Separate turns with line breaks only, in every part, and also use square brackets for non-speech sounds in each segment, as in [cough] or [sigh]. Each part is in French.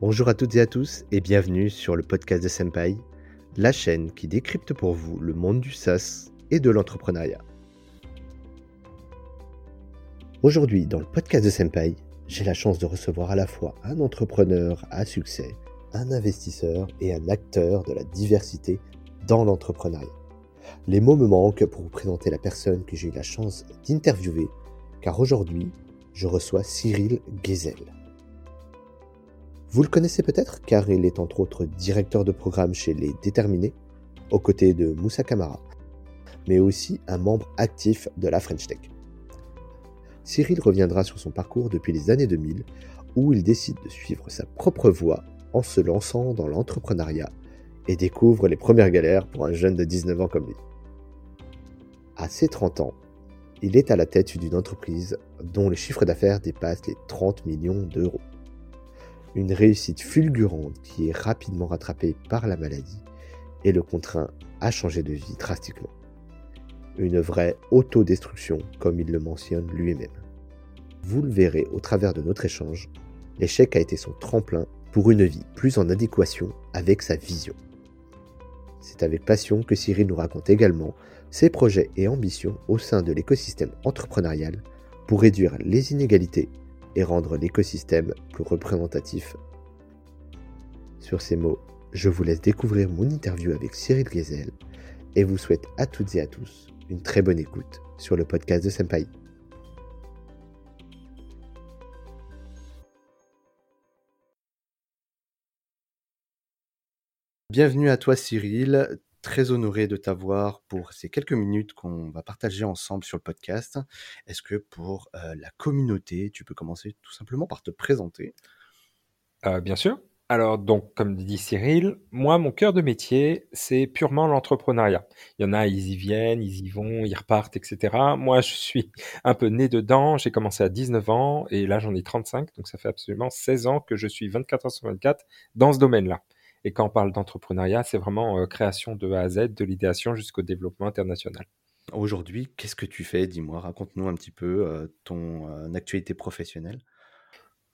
Bonjour à toutes et à tous et bienvenue sur le podcast de Senpai, la chaîne qui décrypte pour vous le monde du SaaS et de l'entrepreneuriat. Aujourd'hui, dans le podcast de Senpai, j'ai la chance de recevoir à la fois un entrepreneur à succès, un investisseur et un acteur de la diversité dans l'entrepreneuriat. Les mots me manquent pour vous présenter la personne que j'ai eu la chance d'interviewer, car aujourd'hui, je reçois Cyril Gezel. Vous le connaissez peut-être car il est entre autres directeur de programme chez Les Déterminés, aux côtés de Moussa Kamara, mais aussi un membre actif de la French Tech. Cyril reviendra sur son parcours depuis les années 2000, où il décide de suivre sa propre voie en se lançant dans l'entrepreneuriat et découvre les premières galères pour un jeune de 19 ans comme lui. À ses 30 ans, il est à la tête d'une entreprise dont le chiffre d'affaires dépasse les 30 millions d'euros. Une réussite fulgurante qui est rapidement rattrapée par la maladie et le contraint à changer de vie drastiquement. Une vraie autodestruction comme il le mentionne lui-même. Vous le verrez au travers de notre échange, l'échec a été son tremplin pour une vie plus en adéquation avec sa vision. C'est avec passion que Cyril nous raconte également ses projets et ambitions au sein de l'écosystème entrepreneurial pour réduire les inégalités et rendre l'écosystème plus représentatif. Sur ces mots, je vous laisse découvrir mon interview avec Cyril Gezel et vous souhaite à toutes et à tous une très bonne écoute sur le podcast de Senpai. Bienvenue à toi Cyril, très honoré de t'avoir pour ces quelques minutes qu'on va partager ensemble sur le podcast. Est-ce que pour la communauté, tu peux commencer tout simplement par te présenter?
Euh, Bien sûr. Alors, donc, comme dit Cyril, moi, mon cœur de métier, c'est purement l'entrepreneuriat. Il y en a, ils y viennent, ils y vont, ils repartent, etc. Moi, je suis un peu né dedans. J'ai commencé à 19 ans et là, j'en ai 35. Donc, ça fait absolument 16 ans que je suis 24 heures sur 24 dans ce domaine-là. Et quand on parle d'entrepreneuriat, c'est vraiment euh, création de A à Z, de l'idéation jusqu'au développement international.
Aujourd'hui, qu'est-ce que tu fais? Dis-moi, raconte-nous un petit peu euh, ton euh, actualité professionnelle.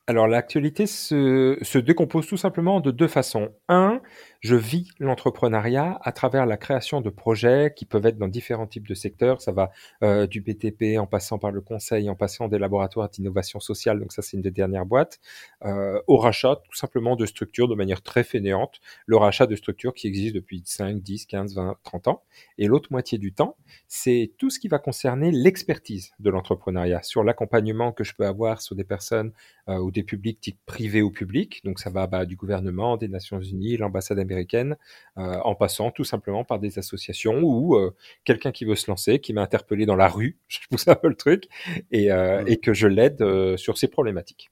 Alors l'actualité se, décompose tout simplement de deux façons. Un, je vis l'entrepreneuriat à travers la création de projets qui peuvent être dans différents types de secteurs. Ça va euh, du BTP en passant par le conseil, en passant des laboratoires d'innovation sociale, donc ça c'est une des dernières boîtes, euh, au rachat tout simplement de structures de manière très fainéante, le rachat de structures qui existent depuis 5, 10, 15, 20, 30 ans. Et l'autre moitié du temps, c'est tout ce qui va concerner l'expertise de l'entrepreneuriat, sur l'accompagnement que je peux avoir sur des personnes euh, ou des publics type privé ou public. Donc ça va bah, du gouvernement, des Nations Unies, l'ambassade américaine, euh, en passant tout simplement par des associations ou euh, quelqu'un qui veut se lancer, qui m'a interpellé dans la rue, [laughs] je pousse un peu le truc, et, euh, et que je l'aide sur ces problématiques.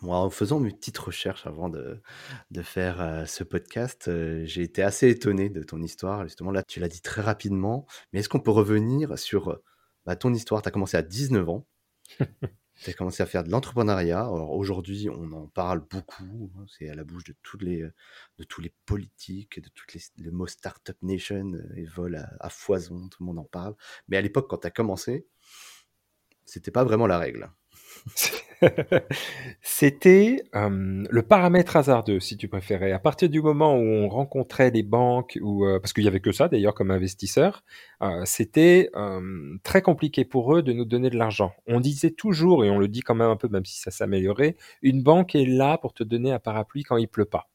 Moi, en faisant mes petites recherches avant de, de faire ce podcast, j'ai été assez étonné de ton histoire. Justement, là, tu l'as dit très rapidement, mais est-ce qu'on peut revenir sur bah, ton histoire? Tu as commencé à 19 ans. [laughs] As commencé à faire de l'entrepreneuriat. Alors aujourd'hui, on en parle beaucoup. Hein, c'est à la bouche de, toutes les, de tous les politiques, de toutes les, le mot Startup Nation et euh, vole à, foison. Tout le monde en parle. Mais à l'époque, quand tu as commencé, c'était pas vraiment la règle. [laughs]
C'était le paramètre hasardeux, si tu préférais. À partir du moment où on rencontrait les banques, ou parce qu'il y avait que ça d'ailleurs comme investisseur, c'était très compliqué pour eux de nous donner de l'argent. On disait toujours, et on le dit quand même un peu, même si ça s'améliorait, une banque est là pour te donner un parapluie quand il pleut pas.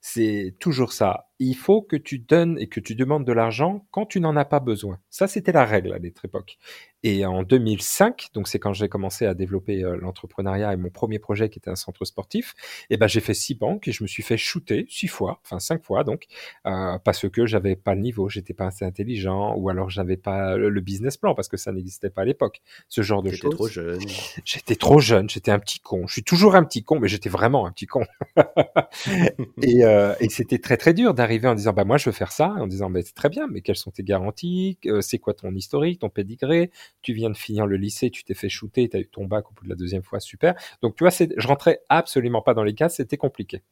C'est toujours ça il faut que tu donnes et que tu demandes de l'argent quand tu n'en as pas besoin. Ça, c'était la règle à notre époque. Et en 2005, donc c'est quand j'ai commencé à développer euh, l'entrepreneuriat et mon premier projet qui était un centre sportif, et eh ben j'ai fait six banques et je me suis fait shooter six fois, enfin cinq fois donc, euh, parce que j'avais pas le niveau, j'étais pas assez intelligent ou alors j'avais pas le, business plan parce que ça n'existait pas à l'époque. Ce genre de choses.
J'étais trop jeune.
J'étais trop jeune, j'étais un petit con. Je suis toujours un petit con, mais j'étais vraiment un petit con. [laughs] et, euh, et c'était très très dur d'arriver en disant bah moi je veux faire ça, en disant mais c'est très bien, mais quelles sont tes garanties, euh, c'est quoi ton historique, ton pédigré, tu viens de finir le lycée, tu t'es fait shooter, tu as eu ton bac au bout de la deuxième fois, super. Donc tu vois, je rentrais absolument pas dans les cases, c'était compliqué.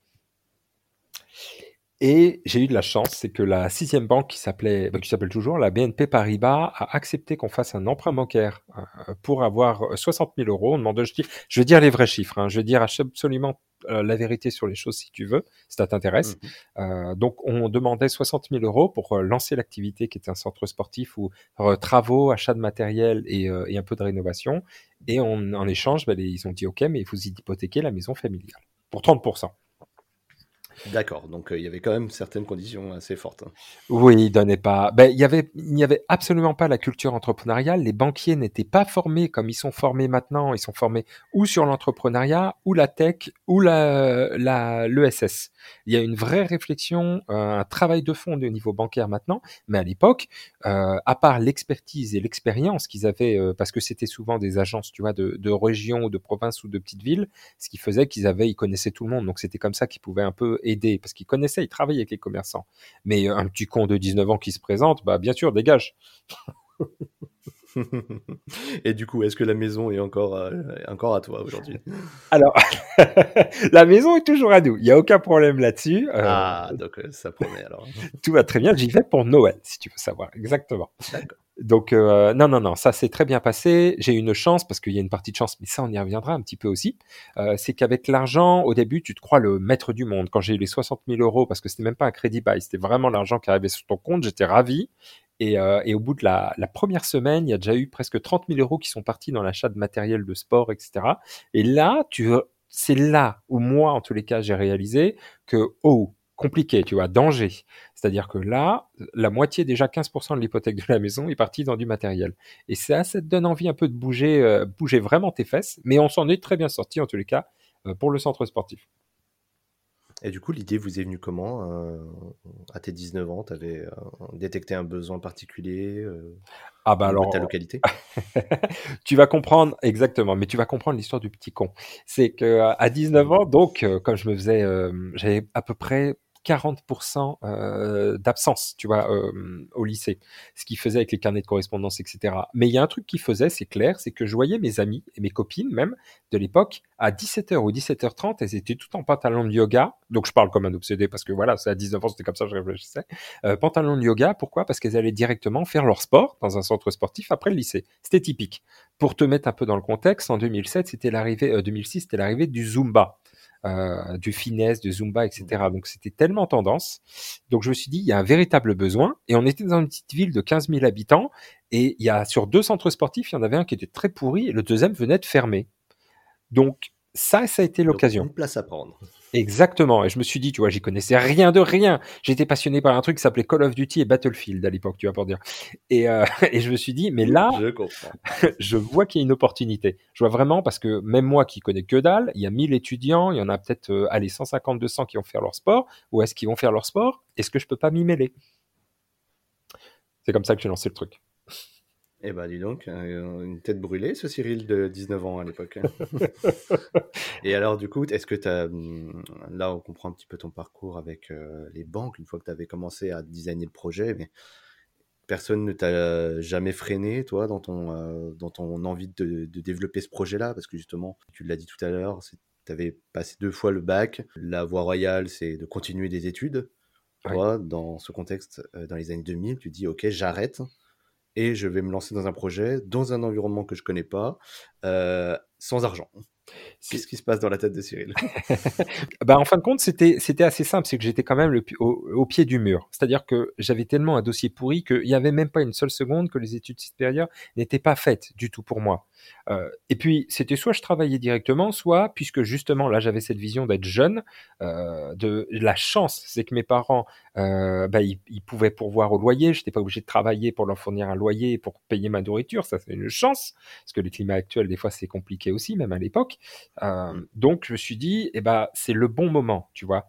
Et j'ai eu de la chance, c'est que la sixième banque qui s'appelait, bah, qui s'appelle toujours la BNP Paribas, a accepté qu'on fasse un emprunt bancaire euh, pour avoir 60 000 euros. On demande, je, dis, je vais dire les vrais chiffres, hein, je vais dire absolument euh, la vérité sur les choses si tu veux, si ça t'intéresse. Mmh euh, donc on demandait 60 000 euros pour lancer l'activité qui était un centre sportif ou travaux, achat de matériel et, et, un peu de rénovation. Et on, en échange, bah, ils ont dit OK, mais il faut hypothéquer la maison familiale pour 30%.
D'accord, donc euh, il y avait quand même certaines conditions assez fortes. Hein.
Oui, il donnait pas. Ben, il avait, n'y avait absolument pas la culture entrepreneuriale. Les banquiers n'étaient pas formés comme ils sont formés maintenant. Ils sont formés ou sur l'entrepreneuriat, ou la tech, ou la, l'ESS. Il y a une vraie réflexion, euh, un travail de fond au niveau bancaire maintenant. Mais à l'époque, euh, à part l'expertise et l'expérience qu'ils avaient, parce que c'était souvent des agences, tu vois, de, de régions de provinces ou de petites villes, ce qui faisait qu'ils avaient, ils connaissaient tout le monde. Donc c'était comme ça qu'ils pouvaient un peu aider parce qu'il connaissait, il travaillait avec les commerçants. Mais un petit con de 19 ans qui se présente, bah bien sûr, dégage. [laughs] [laughs]
Et du coup, est-ce que la maison est encore, euh, encore à toi aujourd'hui?
Alors, [laughs] la maison est toujours à nous. Il n'y a aucun problème là-dessus.
Euh, ah, donc euh, ça promet alors.
tout va très bien. J'y vais pour Noël, si tu veux savoir. Exactement. D'accord. Donc euh, non, non, non, ça s'est très bien passé. J'ai eu une chance parce qu'il y a une partie de chance, mais ça on y reviendra un petit peu aussi. Euh, c'est qu'avec l'argent, au début, tu te crois le maître du monde. Quand j'ai eu les 60 000 euros, parce que c'était même pas un crédit bail, c'était vraiment l'argent qui arrivait sur ton compte, j'étais ravi. Et, euh, et, au bout de la, la, première semaine, il y a déjà eu presque 30 000 euros qui sont partis dans l'achat de matériel de sport, etc. Et là, tu, c'est là où moi, en tous les cas, j'ai réalisé que oh compliqué, tu vois, danger. C'est-à-dire que là, la moitié, déjà 15% de l'hypothèque de la maison est partie dans du matériel. Et ça, ça te donne envie un peu de bouger, euh, bouger vraiment tes fesses, mais on s'en est très bien sorti en tous les cas euh, pour le centre sportif.
Et du coup, l'idée vous est venue comment euh, À tes 19 ans, tu avais détecté un besoin particulier
ah bah alors,
ta localité? [laughs]
Tu vas comprendre, exactement, mais tu vas comprendre l'histoire du petit con. C'est que à 19 ans, donc, comme je me faisais, j'avais à peu près 40% euh, d'absence, tu vois, euh, au lycée. Ce qui faisait avec les carnets de correspondance, etc. Mais il y a un truc qui faisait, c'est clair, c'est que je voyais mes amis et mes copines même de l'époque à 17h ou 17h30, elles étaient toutes en pantalon de yoga. Donc je parle comme un obsédé parce que voilà, c'est à 19 ans, c'était comme ça, je réfléchissais. Euh, pantalon de yoga, pourquoi? Parce qu'elles allaient directement faire leur sport dans un centre sportif après le lycée. C'était typique. Pour te mettre un peu dans le contexte, en 2007, c'était l'arrivée, 2006, c'était l'arrivée du Zumba. Euh, du finesse, du zumba, etc. Donc c'était tellement tendance. Donc je me suis dit, il y a un véritable besoin. Et on était dans une petite ville de 15 000 habitants. Et il y a sur deux centres sportifs, il y en avait un qui était très pourri et le deuxième venait de fermer. Donc ça, ça a été l'occasion.
Une place à prendre.
Exactement. Et je me suis dit, tu vois, j'y connaissais rien de rien. J'étais passionné par un truc qui s'appelait Call of Duty et Battlefield à l'époque, tu vois, pour dire. Et, euh, [laughs] et je me suis dit, mais là,
je, [laughs]
je vois qu'il y a une opportunité. Je vois vraiment parce que même moi qui connais que dalle, il y a 1000 étudiants, il y en a peut-être, euh, allez, 150, 200 qui vont faire leur sport. Où est-ce qu'ils vont faire leur sport? Est-ce que je peux pas m'y mêler? C'est comme ça que j'ai lancé le truc.
Eh ben, dis donc, euh, une tête brûlée, ce Cyril de 19 ans à l'époque. Hein. [laughs] et alors, du coup, est-ce que tu as. Hmm, là, on comprend un petit peu ton parcours avec euh, les banques, une fois que tu avais commencé à designer le projet, mais personne ne t'a jamais freiné, toi, dans ton, euh, dans ton envie de, développer ce projet-là? Parce que justement, tu l'as dit tout à l'heure, tu avais passé deux fois le bac. La voie royale, c'est de continuer des études. Toi, dans ce contexte, dans les années 2000, tu dis, OK, j'arrête et je vais me lancer dans un projet, dans un environnement que je connais pas, euh, sans argent. Qu'est-ce qui se passe dans la tête de Cyril? [laughs]
Bah, En fin de compte, c'était, c'était assez simple. C'est que j'étais quand même le, au, pied du mur. C'est-à-dire que j'avais tellement un dossier pourri qu'il n'y avait même pas une seule seconde que les études supérieures n'étaient pas faites du tout pour moi. Euh, et puis, c'était soit je travaillais directement, soit, puisque justement, là, j'avais cette vision d'être jeune, euh, de la chance, c'est que mes parents, euh, bah, ils, ils, pouvaient pourvoir au loyer. Je n'étais pas obligé de travailler pour leur fournir un loyer, pour payer ma nourriture. Ça, c'est une chance. Parce que le climat actuel, des fois, c'est compliqué aussi, même à l'époque. Euh, donc je me suis dit, eh ben, c'est le bon moment, tu vois.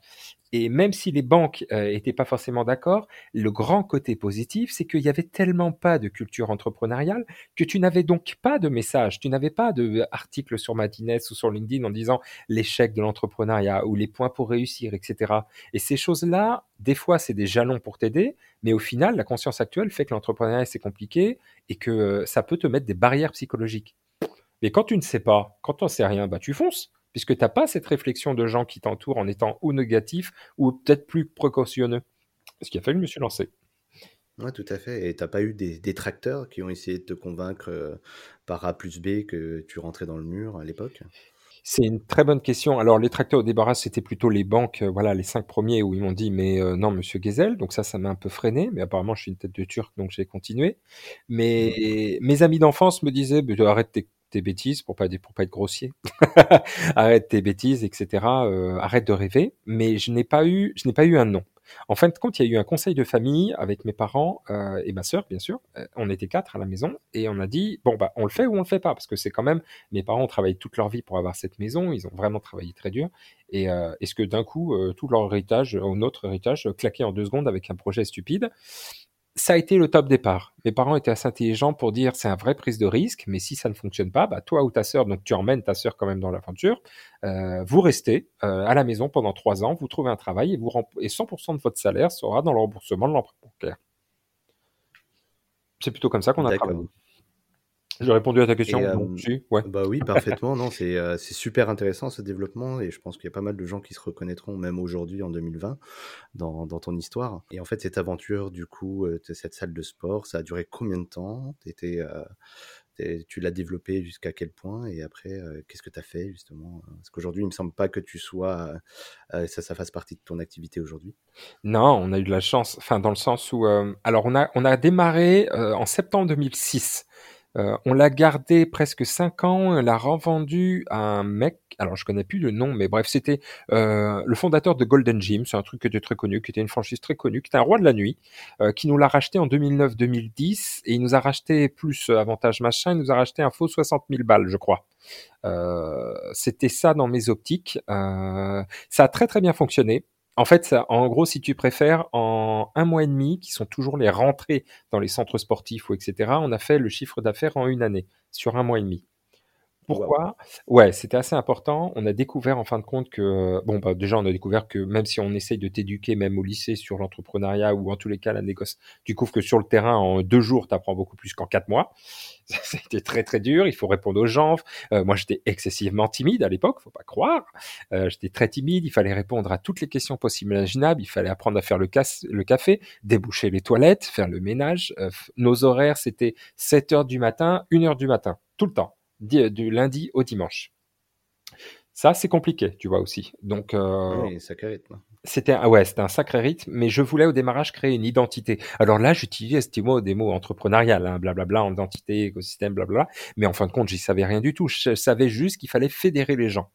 Et même si les banques n'étaient pas forcément d'accord, le grand côté positif, c'est qu'il y avait tellement pas de culture entrepreneuriale que tu n'avais donc pas de message, tu n'avais pas d'article sur Madines ou sur LinkedIn en disant l'échec de l'entrepreneuriat ou les points pour réussir, etc. Et ces choses-là, des fois, c'est des jalons pour t'aider, mais au final, la conscience actuelle fait que l'entrepreneuriat, c'est compliqué et que ça peut te mettre des barrières psychologiques. Mais quand tu ne sais pas, quand tu n'en sais rien, bah tu fonces. Puisque tu n'as pas cette réflexion de gens qui t'entourent en étant ou négatif ou peut-être plus précautionneux. Ce qui a fallu me suis lancé.
Ouais, tout à fait. Et t'as pas eu des détracteurs qui ont essayé de te convaincre euh, par A plus B que tu rentrais dans le mur à l'époque?
C'est une très bonne question. Alors, les tracteurs au débarras, c'était plutôt les banques, euh, voilà, les cinq premiers où ils m'ont dit, mais euh, non, monsieur Gezel. Donc ça, ça m'a un peu freiné. Mais apparemment, je suis une tête de turc, donc j'ai continué. Mais mmh. mes amis d'enfance me disaient, bah, arrête tes, tes, bêtises pour pas, pas être grossier. [laughs] arrête tes bêtises, etc. arrête de rêver. Mais je n'ai pas eu, un nom. En fin de compte, il y a eu un conseil de famille avec mes parents euh, et ma sœur, bien sûr. Euh, on était quatre à la maison et on a dit bon bah on le fait ou on le fait pas parce que c'est quand même mes parents ont travaillé toute leur vie pour avoir cette maison, ils ont vraiment travaillé très dur. Et euh, est-ce que d'un coup tout leur héritage notre héritage claquait en deux secondes avec un projet stupide? Ça a été le top départ. Mes parents étaient assez intelligents pour dire c'est un vrai prise de risque, mais si ça ne fonctionne pas, bah toi ou ta sœur, donc tu emmènes ta sœur quand même dans l'aventure, euh, vous restez euh, à la maison pendant trois ans, vous trouvez un travail et, vous et 100% de votre salaire sera dans le remboursement de l'emprunt bancaire. C'est plutôt comme ça qu'on a travaillé. J'ai répondu à ta question.
Euh, ouais. Bah oui, parfaitement. non, c'est super intéressant ce développement et je pense qu'il y a pas mal de gens qui se reconnaîtront même aujourd'hui en 2020 dans, dans, ton histoire. Et en fait, cette aventure, du coup, cette salle de sport, ça a duré combien de temps? Étais, Tu l'as développé jusqu'à quel point? Et après, qu'est-ce que tu as fait justement? Parce qu'aujourd'hui, il me semble pas que tu sois, ça, ça fasse partie de ton activité aujourd'hui.
Non, on a eu de la chance. Enfin, dans le sens où, alors on a, on a démarré en septembre 2006. Euh, on l'a gardé presque 5 ans, on l'a revendu à un mec, alors je connais plus le nom, mais bref, c'était euh, le fondateur de Golden Gym, c'est un truc qui était très connu, qui était une franchise très connue, qui était un roi de la nuit, euh, qui nous l'a racheté en 2009-2010, et il nous a racheté plus avantage machin, il nous a racheté un faux 60 000 balles, je crois. c'était ça dans mes optiques. ça a très très bien fonctionné. En fait, en gros, si tu préfères, en un mois et demi, qui sont toujours les rentrées dans les centres sportifs ou etc., on a fait le chiffre d'affaires en une année, sur un mois et demi. Pourquoi? Ouais, c'était assez important. On a découvert en fin de compte que, bon, bah, déjà, on a découvert que même si on essaye de t'éduquer, même au lycée, sur l'entrepreneuriat ou en tous les cas la négoce, tu découvres que sur le terrain, en deux jours, tu apprends beaucoup plus qu'en quatre mois. [laughs] C'était très très dur. Il faut répondre aux gens. Euh, moi, j'étais excessivement timide à l'époque, faut pas croire. Euh, j'étais très timide. Il fallait répondre à toutes les questions possibles et imaginables. Il fallait apprendre à faire le, café, déboucher les toilettes, faire le ménage. Euh, nos horaires, c'était 7 heures du matin, 1 heure du matin, tout le temps du lundi au dimanche. Ça, c'est compliqué, tu vois aussi. Donc,
euh, sacré rythme.
C'était un, ouais, c'était un sacré rythme, mais je voulais au démarrage créer une identité. Alors là, j'utilisais ce mot des mots entrepreneurial, hein, blablabla, en identité, écosystème, blablabla. Mais en fin de compte, j'y savais rien du tout. Je savais juste qu'il fallait fédérer les gens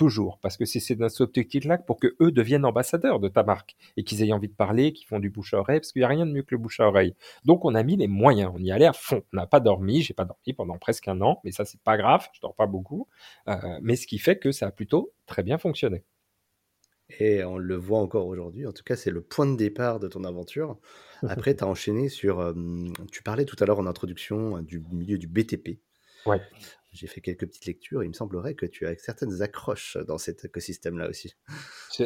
toujours, parce que c'est dans cet objectif-là pour que eux deviennent ambassadeurs de ta marque et qu'ils aient envie de parler, qu'ils font du bouche à oreille, parce qu'il n'y a rien de mieux que le bouche à oreille. Donc on a mis les moyens, on y allait à fond. On n'a pas dormi, j'ai pas dormi pendant presque un an, mais ça c'est pas grave, je dors pas beaucoup, euh, mais ce qui fait que ça a plutôt très bien fonctionné.
Et on le voit encore aujourd'hui. En tout cas, c'est le point de départ de ton aventure. Après, tu as enchaîné sur. Euh, tu parlais tout à l'heure en introduction euh, du milieu du BTP.
Ouais.
J'ai fait quelques petites lectures. il me semblerait que tu as certaines accroches dans cet écosystème-là aussi. [laughs]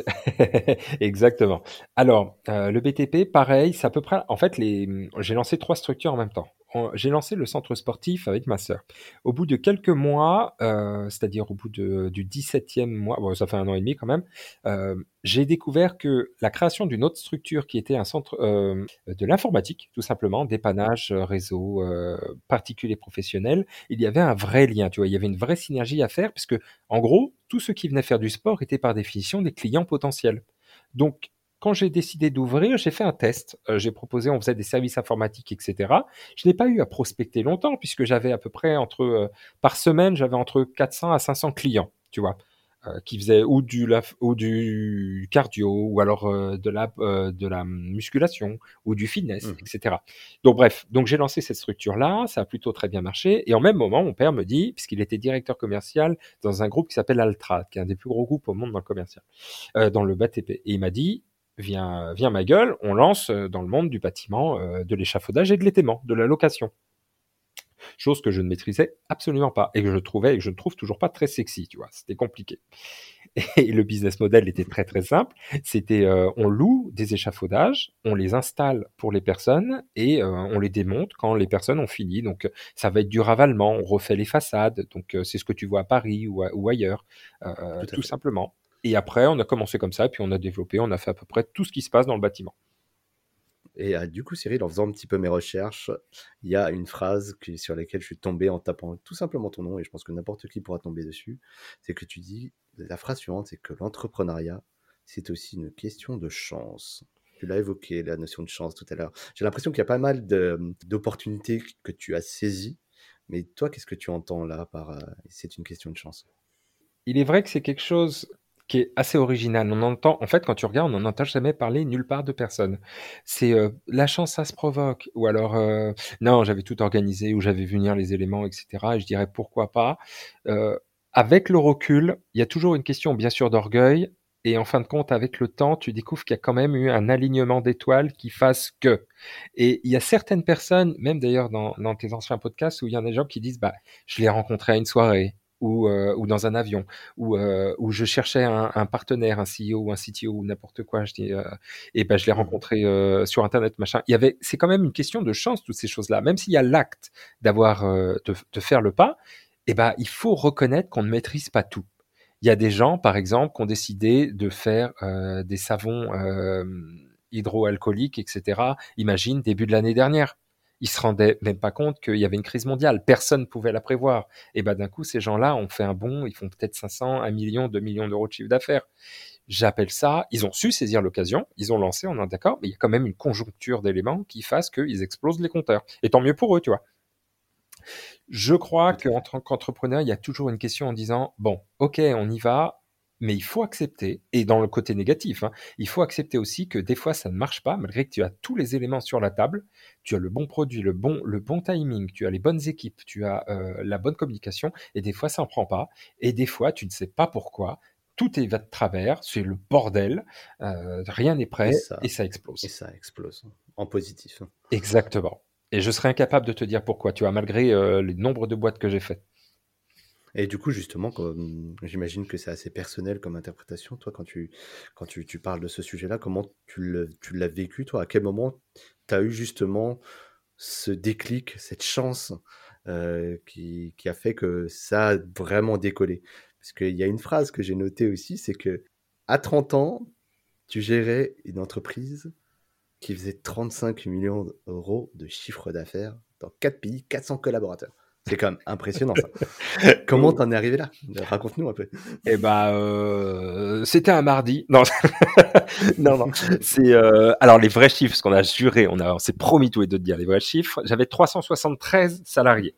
Exactement. Alors, euh, le BTP, pareil, c'est à peu près. En fait, j'ai lancé trois structures en même temps j'ai lancé le centre sportif avec ma sœur. Au bout de quelques mois, euh, c'est-à-dire au bout du 17e mois, bon, ça fait un an et demi quand même, euh, j'ai découvert que la création d'une autre structure qui était un centre euh, de l'informatique, tout simplement, dépannage, réseau, particulier professionnel, il y avait un vrai lien, tu vois, il y avait une vraie synergie à faire, puisque en gros, tous ceux qui venaient faire du sport étaient par définition des clients potentiels. Donc, quand j'ai décidé d'ouvrir, j'ai fait un test. Euh, j'ai proposé, on faisait des services informatiques, etc. Je n'ai pas eu à prospecter longtemps puisque j'avais à peu près entre, euh, par semaine, j'avais entre 400 à 500 clients, tu vois, euh, qui faisaient ou du, ou du cardio, ou alors de, la, de la musculation, ou du fitness, mmh. etc. Donc bref, donc j'ai lancé cette structure-là, ça a plutôt très bien marché. Et en même moment, mon père me dit, puisqu'il était directeur commercial dans un groupe qui s'appelle Altra, qui est un des plus gros groupes au monde dans le commercial, dans le BATP, et il m'a dit, vient, vient ma gueule, on lance euh, dans le monde du bâtiment, euh, de l'échafaudage et de l'étaiement, de la location. chose que je ne maîtrisais absolument pas et que je trouvais et que je ne trouve toujours pas très sexy, tu vois. C'était compliqué. [laughs] Et le business model était très très simple. C'était euh, on loue des échafaudages, on les installe pour les personnes et euh, on les démonte quand les personnes ont fini. Donc ça va être du ravalement, on refait les façades. Donc c'est ce que tu vois à Paris ou, ou ailleurs, tout, tout simplement. Et après, on a commencé comme ça, puis on a développé, on a fait à peu près tout ce qui se passe dans le bâtiment.
Et du coup, Cyril, en faisant un petit peu mes recherches, il y a une phrase sur laquelle je suis tombé en tapant tout simplement ton nom, et je pense que n'importe qui pourra tomber dessus. C'est que tu dis, la phrase suivante, c'est que l'entrepreneuriat, c'est aussi une question de chance. Tu l'as évoqué, la notion de chance tout à l'heure. J'ai l'impression qu'il y a pas mal d'opportunités que tu as saisies. Mais toi, qu'est-ce que tu entends là par c'est une question de chance?
Il est vrai que c'est quelque chose qui est assez original. On entend, en fait, quand tu regardes, on n'en entend jamais parler nulle part de personne. C'est euh, la chance, ça se provoque, ou alors euh, non, j'avais tout organisé, ou j'avais vu venir les éléments, etc. Et je dirais pourquoi pas. Euh, avec le recul, il y a toujours une question, bien sûr, d'orgueil. Et en fin de compte, avec le temps, tu découvres qu'il y a quand même eu un alignement d'étoiles qui fasse que. Et il y a certaines personnes, même d'ailleurs dans, tes anciens podcasts, où il y en a des gens qui disent, bah, je l'ai rencontré à une soirée, ou, euh, ou dans un avion, ou euh, où je cherchais un, un, partenaire, un CEO ou un CTO ou n'importe quoi, je dis, euh, et ben je l'ai mmh. rencontré euh, sur Internet, machin. Il y avait, c'est quand même une question de chance toutes ces choses-là. Même s'il y a l'acte d'avoir euh, de, de, faire le pas, et ben il faut reconnaître qu'on ne maîtrise pas tout. Il y a des gens, par exemple, qui ont décidé de faire des savons hydroalcooliques, etc. Imagine début de l'année dernière ils se rendaient même pas compte qu'il y avait une crise mondiale. Personne ne pouvait la prévoir. Et ben d'un coup, ces gens-là ont fait un bond, ils font peut-être 500, 1 million, 2 millions d'euros de chiffre d'affaires. J'appelle ça, ils ont su saisir l'occasion, ils ont lancé, on est d'accord, mais il y a quand même une conjoncture d'éléments qui fassent qu'ils explosent les compteurs. Et tant mieux pour eux, tu vois. Je crois qu'en tant qu'entrepreneur, il y a toujours une question en disant, bon, ok, on y va, mais il faut accepter, et dans le côté négatif, hein, il faut accepter aussi que des fois ça ne marche pas, malgré que tu as tous les éléments sur la table, tu as le bon produit, le bon, le bon timing, tu as les bonnes équipes, tu as euh, la bonne communication, et des fois ça ne prend pas, et des fois tu ne sais pas pourquoi, tout est va de travers, c'est le bordel, euh, rien n'est prêt, et ça, explose.
Et ça explose, en positif.
Exactement. Et je serais incapable de te dire pourquoi, tu vois, malgré euh, le nombre de boîtes que j'ai faites.
Et du coup, justement, j'imagine que c'est assez personnel comme interprétation. Toi, quand tu, quand tu, parles de ce sujet-là, comment tu l'as vécu, toi? À quel moment tu as eu justement ce déclic, cette chance euh, qui, qui, a fait que ça a vraiment décollé? Parce qu'il y a une phrase que j'ai notée aussi, c'est que à 30 ans, tu gérais une entreprise qui faisait 35 millions d'euros de chiffre d'affaires dans 4 pays, 400 collaborateurs. C'est quand même impressionnant ça. [laughs] Comment t'en es arrivé là? Raconte-nous un peu.
Eh ben, euh, c'était un mardi. Non, [laughs] non, non. C'est euh, alors les vrais chiffres, ce qu'on a juré, on a, on s'est promis tous les deux de dire les vrais chiffres. J'avais 373 salariés.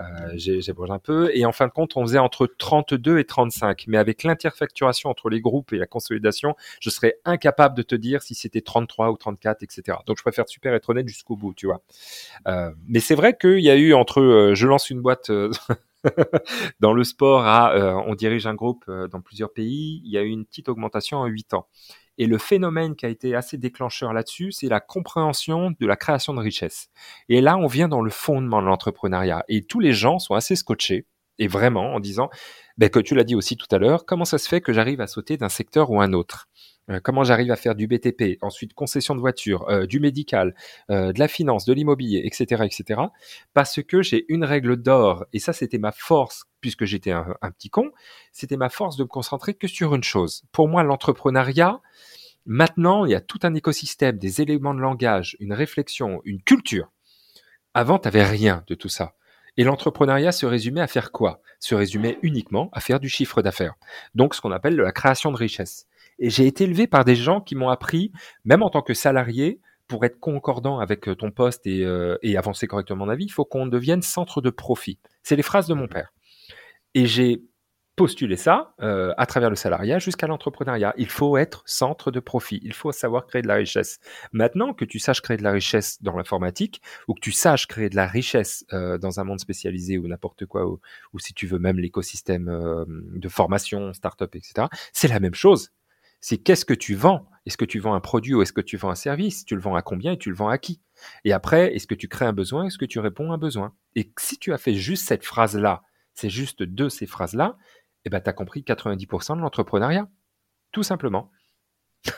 Euh, j'ai bougé un peu. Et en fin de compte, on faisait entre 32 et 35. Mais avec l'interfacturation entre les groupes et la consolidation, je serais incapable de te dire si c'était 33 ou 34, etc. Donc je préfère super être honnête jusqu'au bout, tu vois. Euh, mais c'est vrai qu'il y a eu entre euh, je lance une boîte [laughs] dans le sport à on dirige un groupe dans plusieurs pays, il y a eu une petite augmentation en 8 ans. Et le phénomène qui a été assez déclencheur là-dessus, c'est la compréhension de la création de richesse. Et là, on vient dans le fondement de l'entrepreneuriat. Et tous les gens sont assez scotchés, et vraiment, en disant, ben, que tu l'as dit aussi tout à l'heure, comment ça se fait que j'arrive à sauter d'un secteur ou un autre? Euh, comment j'arrive à faire du BTP, ensuite concession de voiture, euh, du médical, euh, de la finance, de l'immobilier, etc., etc. Parce que j'ai une règle d'or, et ça c'était ma force, puisque j'étais un, un, petit con, c'était ma force de me concentrer que sur une chose. Pour moi, l'entrepreneuriat, maintenant, il y a tout un écosystème, des éléments de langage, une réflexion, une culture. Avant, tu n'avais rien de tout ça. Et l'entrepreneuriat se résumait à faire quoi? Se résumait uniquement à faire du chiffre d'affaires. Donc, ce qu'on appelle la création de richesse. Et j'ai été élevé par des gens qui m'ont appris, même en tant que salarié, pour être concordant avec euh, ton poste et, euh, et avancer correctement dans la vie, il faut qu'on devienne centre de profit. C'est les phrases de mon père. Et j'ai postulé ça euh, à travers le salariat jusqu'à l'entrepreneuriat. Il faut être centre de profit. Il faut savoir créer de la richesse. Maintenant que tu saches créer de la richesse dans l'informatique ou que tu saches créer de la richesse euh, dans un monde spécialisé ou n'importe quoi, ou, si tu veux même l'écosystème euh, de formation, start-up, etc., c'est la même chose c'est qu'est-ce que tu vends? Est-ce que tu vends un produit ou est-ce que tu vends un service? Tu le vends à combien et tu le vends à qui? Et après, est-ce que tu crées un besoin? Est-ce que tu réponds à un besoin? Et si tu as fait juste cette phrase-là, c'est juste de ces phrases-là, eh ben, tu as compris 90% de l'entrepreneuriat. Tout simplement. [laughs]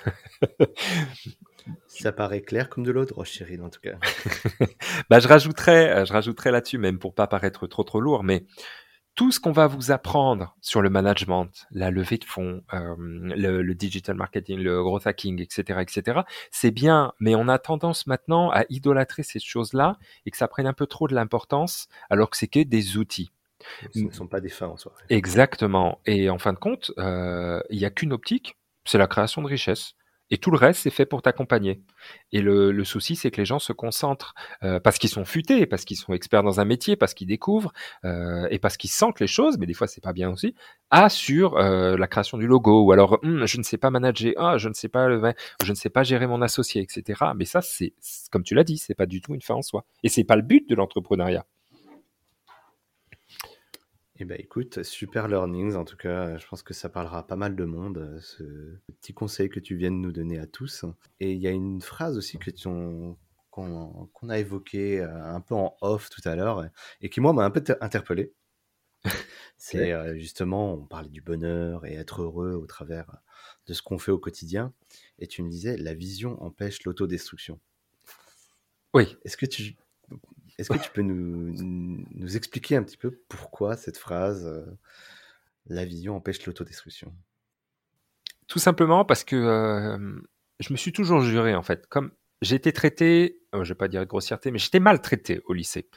Ça paraît clair comme de l'eau de roche, Cyril, en tout cas. [laughs]
bah, je rajouterais, je rajouterais là-dessus, même pour pas paraître trop trop lourd, mais tout ce qu'on va vous apprendre sur le management, la levée de fonds, euh, le, digital marketing, le growth hacking, etc., etc., c'est bien, mais on a tendance maintenant à idolâtrer ces choses-là et que ça prenne un peu trop de l'importance, alors que c'est que des outils.
Ce ne sont pas des fins en soi.
Exactement. Et en fin de compte, euh, il n'y a qu'une optique, c'est la création de richesse. Et tout le reste, c'est fait pour t'accompagner. Et le, souci, c'est que les gens se concentrent euh, parce qu'ils sont futés, parce qu'ils sont experts dans un métier, parce qu'ils découvrent euh, et parce qu'ils sentent les choses, mais des fois c'est pas bien aussi. À sur euh, la création du logo ou alors hum, je ne sais pas manager, ah je ne sais pas je ne sais pas gérer mon associé, etc. Mais ça, c'est comme tu l'as dit, c'est pas du tout une fin en soi. Et c'est pas le but de l'entrepreneuriat.
Eh ben écoute, super learnings en tout cas, je pense que ça parlera pas mal de monde, euh, ce petit conseil que tu viens de nous donner à tous. Et il y a une phrase aussi que qu'on a évoqué euh, un peu en off tout à l'heure et qui moi m'a un peu interpellé. [laughs] C'est euh, justement, on parlait du bonheur et être heureux au travers de ce qu'on fait au quotidien. Et tu me disais, la vision empêche l'autodestruction.
Oui.
Est-ce que tu est-ce que tu peux nous, expliquer un petit peu pourquoi cette phrase euh, La vision empêche l'autodestruction?
Tout simplement parce que euh, je me suis toujours juré, en fait, comme j'ai été traité, euh, je ne vais pas dire grossièreté, mais j'étais maltraité au lycée.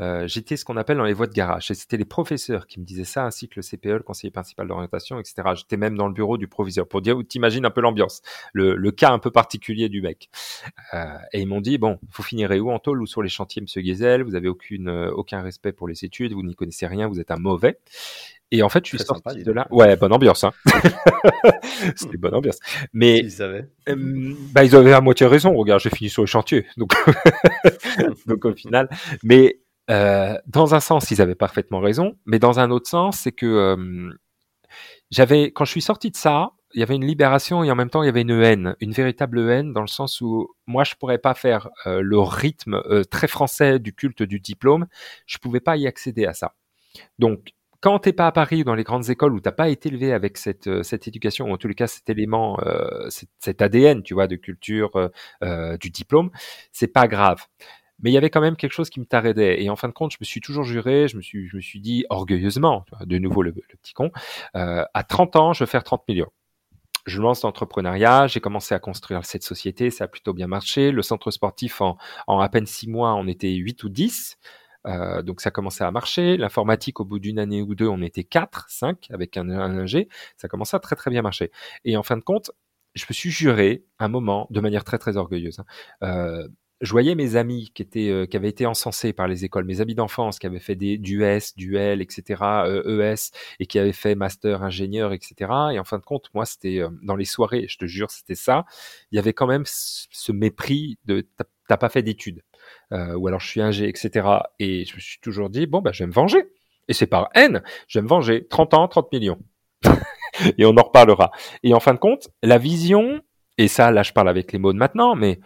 Euh, j'étais ce qu'on appelle dans les voies de garage. Et c'était les professeurs qui me disaient ça, ainsi que le CPE, le conseiller principal d'orientation, etc. J'étais même dans le bureau du proviseur pour dire, t'imagines un peu l'ambiance, le, le, cas un peu particulier du mec. Euh, et ils m'ont dit, bon, vous finirez où en tôle ou sur les chantiers, monsieur Gezel, vous avez aucune, aucun respect pour les études, vous n'y connaissez rien, vous êtes un mauvais. Et en fait, je suis sorti de là. Ouais, bonne ambiance. Hein. [laughs] C'était bonne ambiance. Mais
ils savaient.
Euh, bah, ils avaient à moitié raison. Regarde, j'ai fini sur le chantier. Donc, [laughs] donc au final. Mais euh, dans un sens, ils avaient parfaitement raison, mais dans un autre sens, c'est que euh, quand je suis sorti de ça, il y avait une libération et en même temps il y avait une haine, une véritable haine dans le sens où moi je pourrais pas faire euh, le rythme très français du culte du diplôme, je pouvais pas y accéder à ça. Donc quand t'es pas à Paris dans les grandes écoles où t'as pas été élevé avec cette cette éducation ou en tous les cas cet élément, cet, ADN, tu vois, de culture du diplôme, c'est pas grave mais il y avait quand même quelque chose qui me taraidait. Et en fin de compte, je me suis toujours juré, je me suis, je me suis dit orgueilleusement, de nouveau le, petit con, euh, à 30 ans, je veux faire 30 millions. Je lance l'entrepreneuriat, j'ai commencé à construire cette société, ça a plutôt bien marché. Le centre sportif, en, en à peine 6 mois, on était 8 ou 10. Euh, donc ça commençait à marcher. L'informatique, au bout d'une année ou deux, on était 4, 5 avec un, un ingé. Ça commençait à très très bien marcher. Et en fin de compte, je me suis juré un moment, de manière très très orgueilleuse, hein, euh, je voyais mes amis qui étaient euh, qui avaient été encensés par les écoles, mes amis d'enfance qui avaient fait des du S, du L, etc., euh, ES et qui avaient fait master ingénieur, etc. Et en fin de compte, moi, c'était euh, dans les soirées, je te jure, c'était ça. Il y avait quand même ce mépris de t'as pas fait d'études ou alors je suis ingé, etc. Et je me suis toujours dit bon bah je vais me venger. Et c'est par haine, je vais me venger. 30 ans, 30 millions. [laughs] et on en reparlera. Et en fin de compte, la vision, et ça, là, je parle avec les mots de maintenant, mais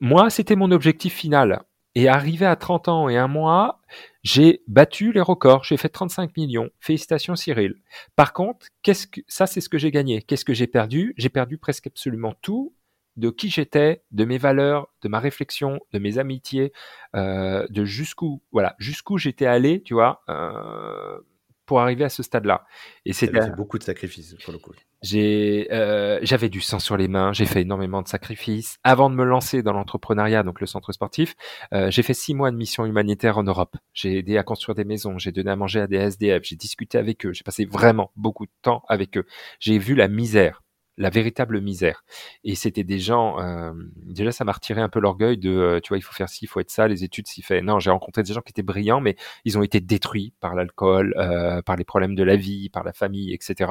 moi, c'était mon objectif final. Et arrivé à 30 ans et un mois, j'ai battu les records. J'ai fait 35 millions. Félicitations Cyril. Par contre, qu'est-ce que ça, c'est ce que j'ai gagné. Qu'est-ce que j'ai perdu? J'ai perdu presque absolument tout de qui j'étais, de mes valeurs, de ma réflexion, de mes amitiés, euh, de jusqu'où, voilà, jusqu'où j'étais allé, tu vois. Euh, pour arriver à ce stade-là.
Et c'était beaucoup de sacrifices pour le coup.
J'ai, euh, j'avais du sang sur les mains, j'ai fait énormément de sacrifices. Avant de me lancer dans l'entrepreneuriat, donc le centre sportif, euh, j'ai fait six mois de mission humanitaire en Europe. J'ai aidé à construire des maisons, j'ai donné à manger à des SDF, j'ai discuté avec eux, j'ai passé vraiment beaucoup de temps avec eux. J'ai vu la misère la véritable misère. Et c'était des gens, euh, déjà ça m'a retiré un peu l'orgueil de, euh, tu vois, il faut faire ci, il faut être ça, les études s'y fait. Non, j'ai rencontré des gens qui étaient brillants, mais ils ont été détruits par l'alcool, euh, par les problèmes de la vie, par la famille, etc.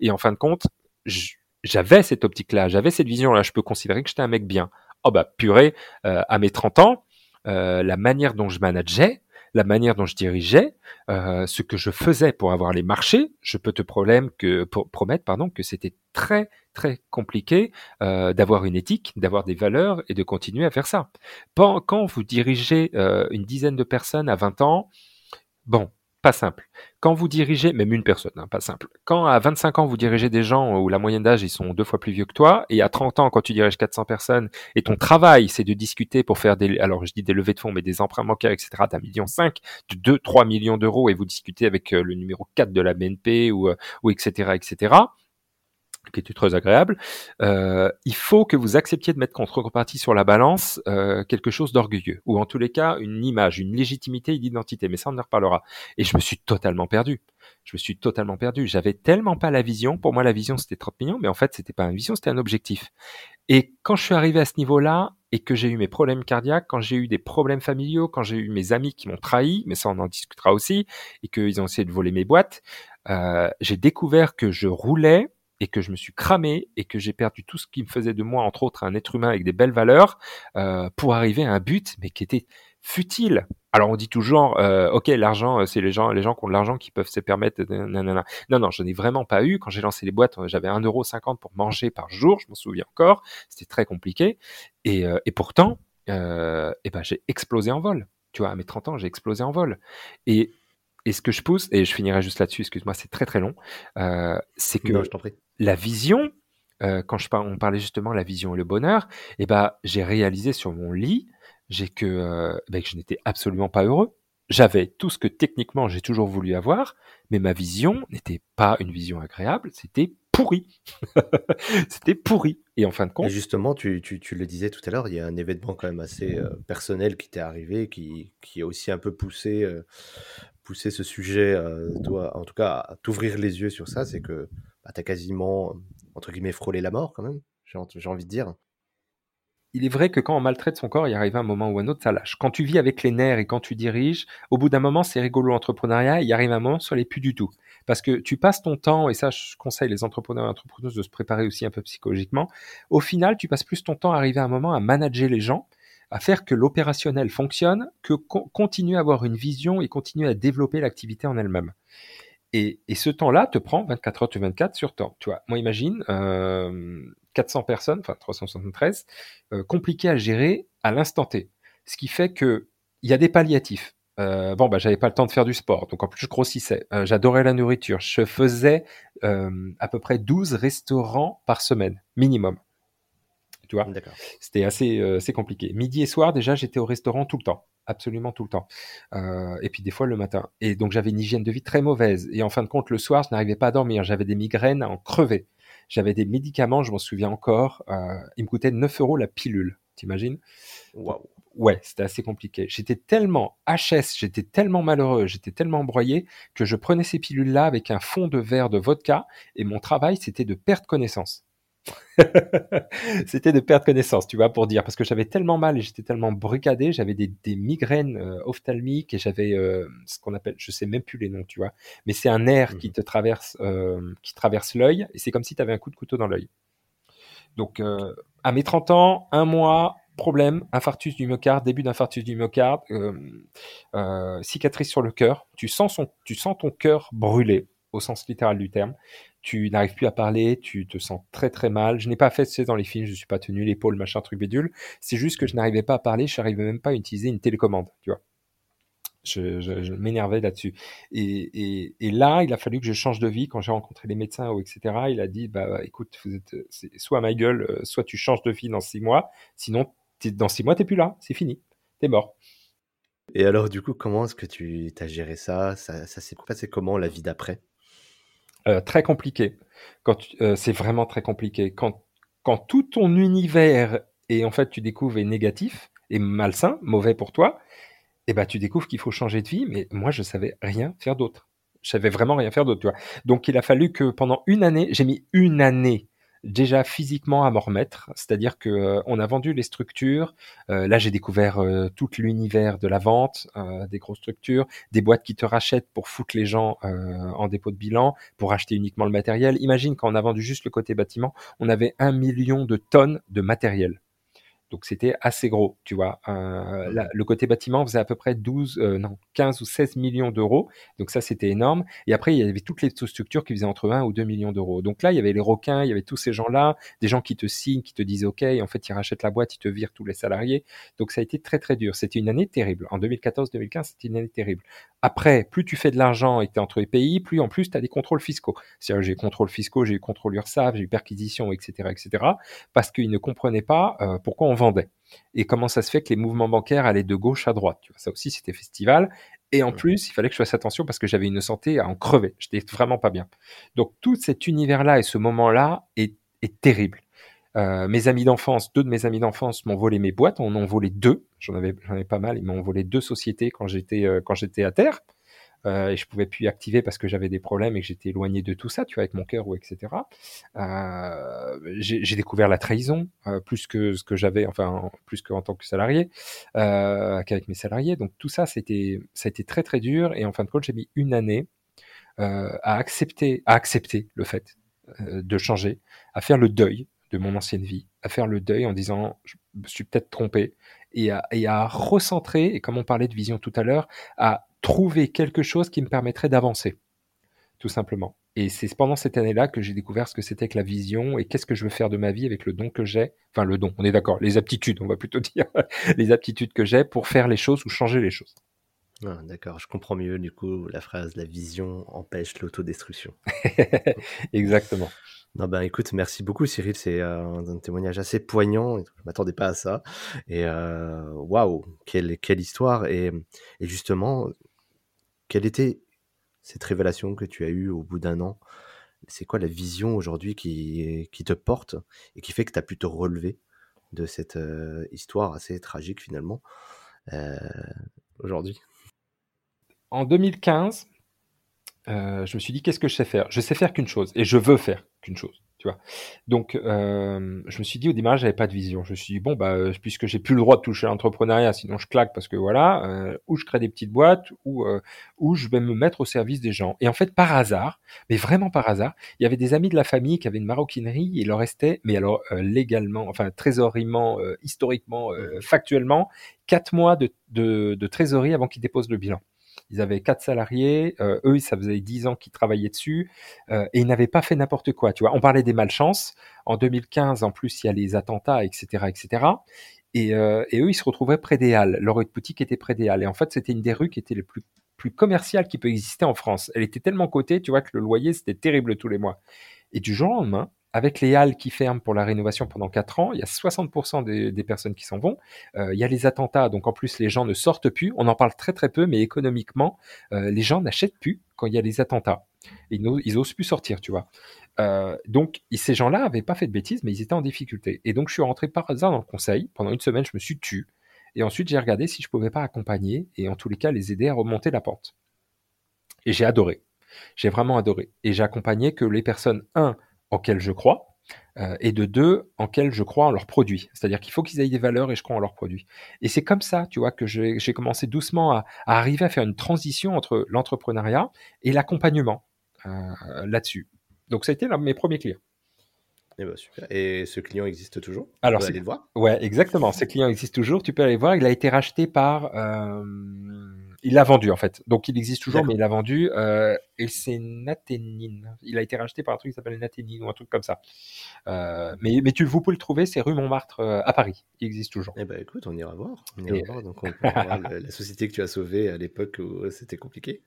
Et en fin de compte, j'avais cette optique-là, j'avais cette vision-là, je peux considérer que j'étais un mec bien. Oh bah purée, à mes 30 ans, la manière dont je manageais, la manière dont je dirigeais, euh, ce que je faisais pour avoir les marchés, je peux te problème que, pour, promettre pardon, que c'était très très compliqué euh, d'avoir une éthique, d'avoir des valeurs et de continuer à faire ça. Quand vous dirigez euh, une dizaine de personnes à 20 ans, bon, pas simple. Quand vous dirigez, même une personne, hein, pas simple. Quand à 25 ans, vous dirigez des gens où la moyenne d'âge, ils sont deux fois plus vieux que toi, et à 30 ans, quand tu diriges 400 personnes, et ton travail, c'est de discuter pour faire des, alors je dis des levées de fonds, mais des emprunts bancaires, etc., d'un million cinq, de 2, 3 millions d'euros, et vous discutez avec euh, le numéro 4 de la BNP, ou, ou etc., etc., qui était très agréable, euh, il faut que vous acceptiez de mettre contrepartie sur la balance euh, quelque chose d'orgueilleux, ou en tous les cas une image, une légitimité, une identité. Mais ça, on en reparlera. Et je me suis totalement perdu. Je me suis totalement perdu. J'avais tellement pas la vision. Pour moi, la vision, c'était 30 millions, mais en fait, c'était pas une vision, c'était un objectif. Et quand je suis arrivé à ce niveau-là, et que j'ai eu mes problèmes cardiaques, quand j'ai eu des problèmes familiaux, quand j'ai eu mes amis qui m'ont trahi, mais ça, on en discutera aussi, et qu'ils ont essayé de voler mes boîtes, euh, j'ai découvert que je roulais et que je me suis cramé et que j'ai perdu tout ce qui me faisait de moi, entre autres, un être humain avec des belles valeurs, euh, pour arriver à un but, mais qui était futile. Alors on dit toujours, euh, ok, l'argent, euh, c'est les gens, les gens qui ont de l'argent qui peuvent se permettre. Nanana. Non, non, je n'ai vraiment pas eu. Quand j'ai lancé les boîtes, j'avais 1,50€ pour manger par jour, je m'en souviens encore. C'était très compliqué. Et, pourtant, et ben, j'ai explosé en vol. Tu vois, à mes 30 ans, j'ai explosé en vol. Et et ce que je pousse, et je finirai juste là-dessus, excuse-moi, c'est très très long, c'est que la vision, euh, quand je on parlait justement la vision et le bonheur, eh ben, j'ai réalisé sur mon lit, euh, ben, que je n'étais absolument pas heureux. J'avais tout ce que techniquement j'ai toujours voulu avoir, mais ma vision n'était pas une vision agréable, c'était pourri. [laughs] C'était pourri. Et en fin de compte. Et
justement, tu, le disais tout à l'heure, il y a un événement quand même assez personnel qui t'est arrivé, qui, a aussi un peu poussé, pousser ce sujet, euh, toi, en tout cas, à t'ouvrir les yeux sur ça, c'est que bah, tu as quasiment, entre guillemets, frôlé la mort quand même, j'ai envie de dire.
Il est vrai que quand on maltraite son corps, il arrive un moment ou un autre, ça lâche. Quand tu vis avec les nerfs et quand tu diriges, au bout d'un moment, c'est rigolo l'entrepreneuriat, il arrive un moment, ça l'est plus du tout. Parce que tu passes ton temps, et ça, je conseille les entrepreneurs et entrepreneuses de se préparer aussi un peu psychologiquement. Au final, tu passes plus ton temps à arriver à un moment à manager les gens à faire que l'opérationnel fonctionne, que continue à avoir une vision et continue à développer l'activité en elle-même. Et, ce temps-là te prend 24 heures sur 24 sur temps. Tu vois, moi imagine 400 euh, personnes, enfin 373, euh, compliqué à gérer à l'instant T. Ce qui fait que il y a des palliatifs. Euh, bon, bah, j'avais pas le temps de faire du sport, donc en plus je grossissais. J'adorais la nourriture. Je faisais à peu près 12 restaurants par semaine, minimum. Tu vois? C'était assez, euh, assez compliqué. Midi et soir, déjà, j'étais au restaurant tout le temps. Absolument tout le temps. Euh, et puis des fois le matin. Et donc j'avais une hygiène de vie très mauvaise. Et en fin de compte, le soir, je n'arrivais pas à dormir. J'avais des migraines en crevé. J'avais des médicaments, je m'en souviens encore. Euh, ils me coûtaient 9 euros la pilule. T'imagines?
Waouh
ouais, c'était assez compliqué. J'étais tellement HS, j'étais tellement malheureux, j'étais tellement embroyé que je prenais ces pilules-là avec un fond de verre de vodka et mon travail, c'était de perdre connaissance. [laughs] c'était de perdre connaissance, tu vois, pour dire, parce que j'avais tellement mal et j'étais tellement bricadé, j'avais des, migraines euh, ophtalmiques et j'avais euh, ce qu'on appelle, je sais même plus les noms, tu vois, mais c'est un nerf qui mmh te traverse, euh, qui traverse l'œil et c'est comme si tu avais un coup de couteau dans l'œil. Donc, à mes 30 ans, un mois, problème, infarctus du myocarde, début d'infarctus du myocarde, cicatrice sur le cœur, tu sens, son, tu sens ton cœur brûler au sens littéral du terme tu n'arrives plus à parler, tu te sens très très mal. Je n'ai pas fait, sais, dans les films, je suis pas tenu l'épaule, machin, truc bédule. C'est juste que je n'arrivais pas à parler, je n'arrivais même pas à utiliser une télécommande, tu vois. Je, m'énervais là-dessus. Et, là, il a fallu que je change de vie quand j'ai rencontré les médecins, etc. Il a dit, bah écoute, vous soit ma gueule, euh, soit tu changes de vie dans six mois, sinon dans six mois, tu n'es plus là, c'est fini, tu es mort.
Et alors, du coup, comment est-ce que tu as géré ça? Ça, ça s'est passé comment la vie d'après?
Euh, très compliqué. Quand euh, c'est vraiment très compliqué. Quand, quand tout ton univers et en fait tu découvres est négatif et malsain, mauvais pour toi, et eh ben tu découvres qu'il faut changer de vie. Mais moi je savais rien faire d'autre. Je savais vraiment rien faire d'autre. Donc il a fallu que pendant une année, j'ai mis une année déjà physiquement à m'en remettre, c'est-à-dire que euh, on a vendu les structures. Euh, là, j'ai découvert euh, tout l'univers de la vente, des grosses structures, des boîtes qui te rachètent pour foutre les gens en dépôt de bilan, pour acheter uniquement le matériel. Imagine quand on a vendu juste le côté bâtiment, on avait un million de tonnes de matériel. Donc c'était assez gros, tu vois. Euh, le côté bâtiment faisait à peu près 12, euh, non, 15 ou 16 millions d'euros. Donc ça, c'était énorme. Et après, il y avait toutes les structures qui faisaient entre 1 ou 2 millions d'euros. Donc là, il y avait les requins, il y avait tous ces gens-là, des gens qui te signent, qui te disent OK, et en fait, ils rachètent la boîte, ils te virent tous les salariés. Donc ça a été très, très dur. C'était une année terrible. En 2014-2015, c'était une année terrible. Après, plus tu fais de l'argent et que tu es entre les pays, plus en plus tu as des contrôles fiscaux. C'est-à-dire, j'ai contrôles fiscaux, j'ai eu contrôle URSAF, j'ai eu perquisition, etc., etc., parce qu'ils ne comprenaient pas euh, pourquoi on vendait et comment ça se fait que les mouvements bancaires allaient de gauche à droite. Tu vois, ça aussi, c'était festival. Et en plus, il fallait que je fasse attention parce que j'avais une santé à en crever. J'étais vraiment pas bien. Donc, tout cet univers-là et ce moment-là est, terrible. Euh, mes amis d'enfance, deux de mes amis d'enfance m'ont volé mes boîtes, on en volé deux. J'en avais, ai pas mal. Ils m'ont volé deux sociétés quand j'étais, euh, quand j'étais à terre. Euh, et je pouvais plus activer parce que j'avais des problèmes et que j'étais éloigné de tout ça, tu vois, avec mon cœur ou etc. Euh, j'ai découvert la trahison euh, plus que ce que j'avais, enfin plus qu'en tant que salarié, qu'avec mes salariés. Donc tout ça, c'était, ça a été très très dur et en fin de compte, j'ai mis une année à accepter, à accepter le fait de changer, à faire le deuil de mon ancienne vie, à faire le deuil en disant je me suis peut-être trompé et à, et à recentrer, et comme on parlait de vision tout à l'heure, à trouver quelque chose qui me permettrait d'avancer, tout simplement. Et c'est pendant cette année-là que j'ai découvert ce que c'était que la vision et qu'est-ce que je veux faire de ma vie avec le don que j'ai. Enfin, le don, on est d'accord, les aptitudes, on va plutôt dire, [laughs] les aptitudes que j'ai pour faire les choses ou changer les choses.
Ah, d'accord, je comprends mieux du coup la phrase la vision empêche l'autodestruction. [laughs]
Exactement.
Non ben écoute, merci beaucoup Cyril, c'est euh, un témoignage assez poignant, je m'attendais pas à ça. Et euh, waouh, quelle, quelle histoire et, et justement, quelle était cette révélation que tu as eue au bout d'un an? C'est quoi la vision aujourd'hui qui, te porte et qui fait que tu as pu te relever de cette euh, histoire assez tragique finalement euh, aujourd'hui?
En 2015, euh, je me suis dit qu'est-ce que je sais faire? Je sais faire qu'une chose et je veux faire qu'une chose. Donc, euh, je me suis dit au démarrage, j'avais pas de vision. Je me suis dit bon, bah, euh, puisque j'ai plus le droit de toucher à l'entrepreneuriat, sinon je claque parce que voilà, euh, ou je crée des petites boîtes, ou ou je vais me mettre au service des gens. Et en fait, par hasard, mais vraiment par hasard, il y avait des amis de la famille qui avaient une maroquinerie. Et il leur restait, mais alors légalement, enfin trésoriement, historiquement, factuellement, quatre mois de, de, de trésorerie avant qu'ils déposent le bilan. Ils avaient quatre salariés, euh, eux, ça faisait dix ans qu'ils travaillaient dessus, euh, et ils n'avaient pas fait n'importe quoi. Tu vois, on parlait des malchances. En 2015, en plus, il y a les attentats, etc., etc. Et, euh, et eux, ils se retrouvaient près des Halles. Leur boutique était près des Halles. Et en fait, c'était une des rues qui était les plus plus commerciales qui peut exister en France. Elle était tellement cotée, tu vois, que le loyer, c'était terrible tous les mois. Et du jour au lendemain, avec les halles qui ferment pour la rénovation pendant 4 ans, il y a 60% des, personnes qui s'en vont. Euh, il y a les attentats, donc en plus les gens ne sortent plus. On en parle très très peu, mais économiquement, euh, les gens n'achètent plus quand il y a les attentats. Ils, ils osent plus sortir, tu vois. Euh, donc ces gens-là n'avaient pas fait de bêtises, mais ils étaient en difficulté. Et donc je suis rentré par hasard dans le conseil. Pendant une semaine, je me suis tué. Et ensuite, j'ai regardé si je pouvais pas accompagner et en tous les cas les aider à remonter la pente. Et j'ai adoré. J'ai vraiment adoré. Et j'ai accompagné que les personnes, un, auxquels je crois, euh, et de deux, en quels je crois en leurs produits. C'est-à-dire qu'il faut qu'ils aient des valeurs et je crois en leurs produits. Et c'est comme ça, tu vois, que j'ai commencé doucement à, arriver à faire une transition entre l'entrepreneuriat et l'accompagnement euh, là-dessus. Donc ça a été de mes premiers clients.
Et, eh ben, super. et ce client existe toujours?
Alors, aller le voir? Ouais, exactement. Ce client existe toujours. Tu peux aller voir. Il a été racheté par euh, il l'a vendu en fait. Donc il existe toujours, mais il l'a vendu. Euh, et c'est Naténine. Il a été racheté par un truc qui s'appelle Naténine ou un truc comme ça. Euh, mais, mais tu, vous pouvez le trouver, c'est rue Montmartre euh, à Paris. Il existe toujours.
Eh ben écoute, on ira voir. On ira voir. Donc on voir [laughs] la société que tu as sauvée à l'époque où c'était compliqué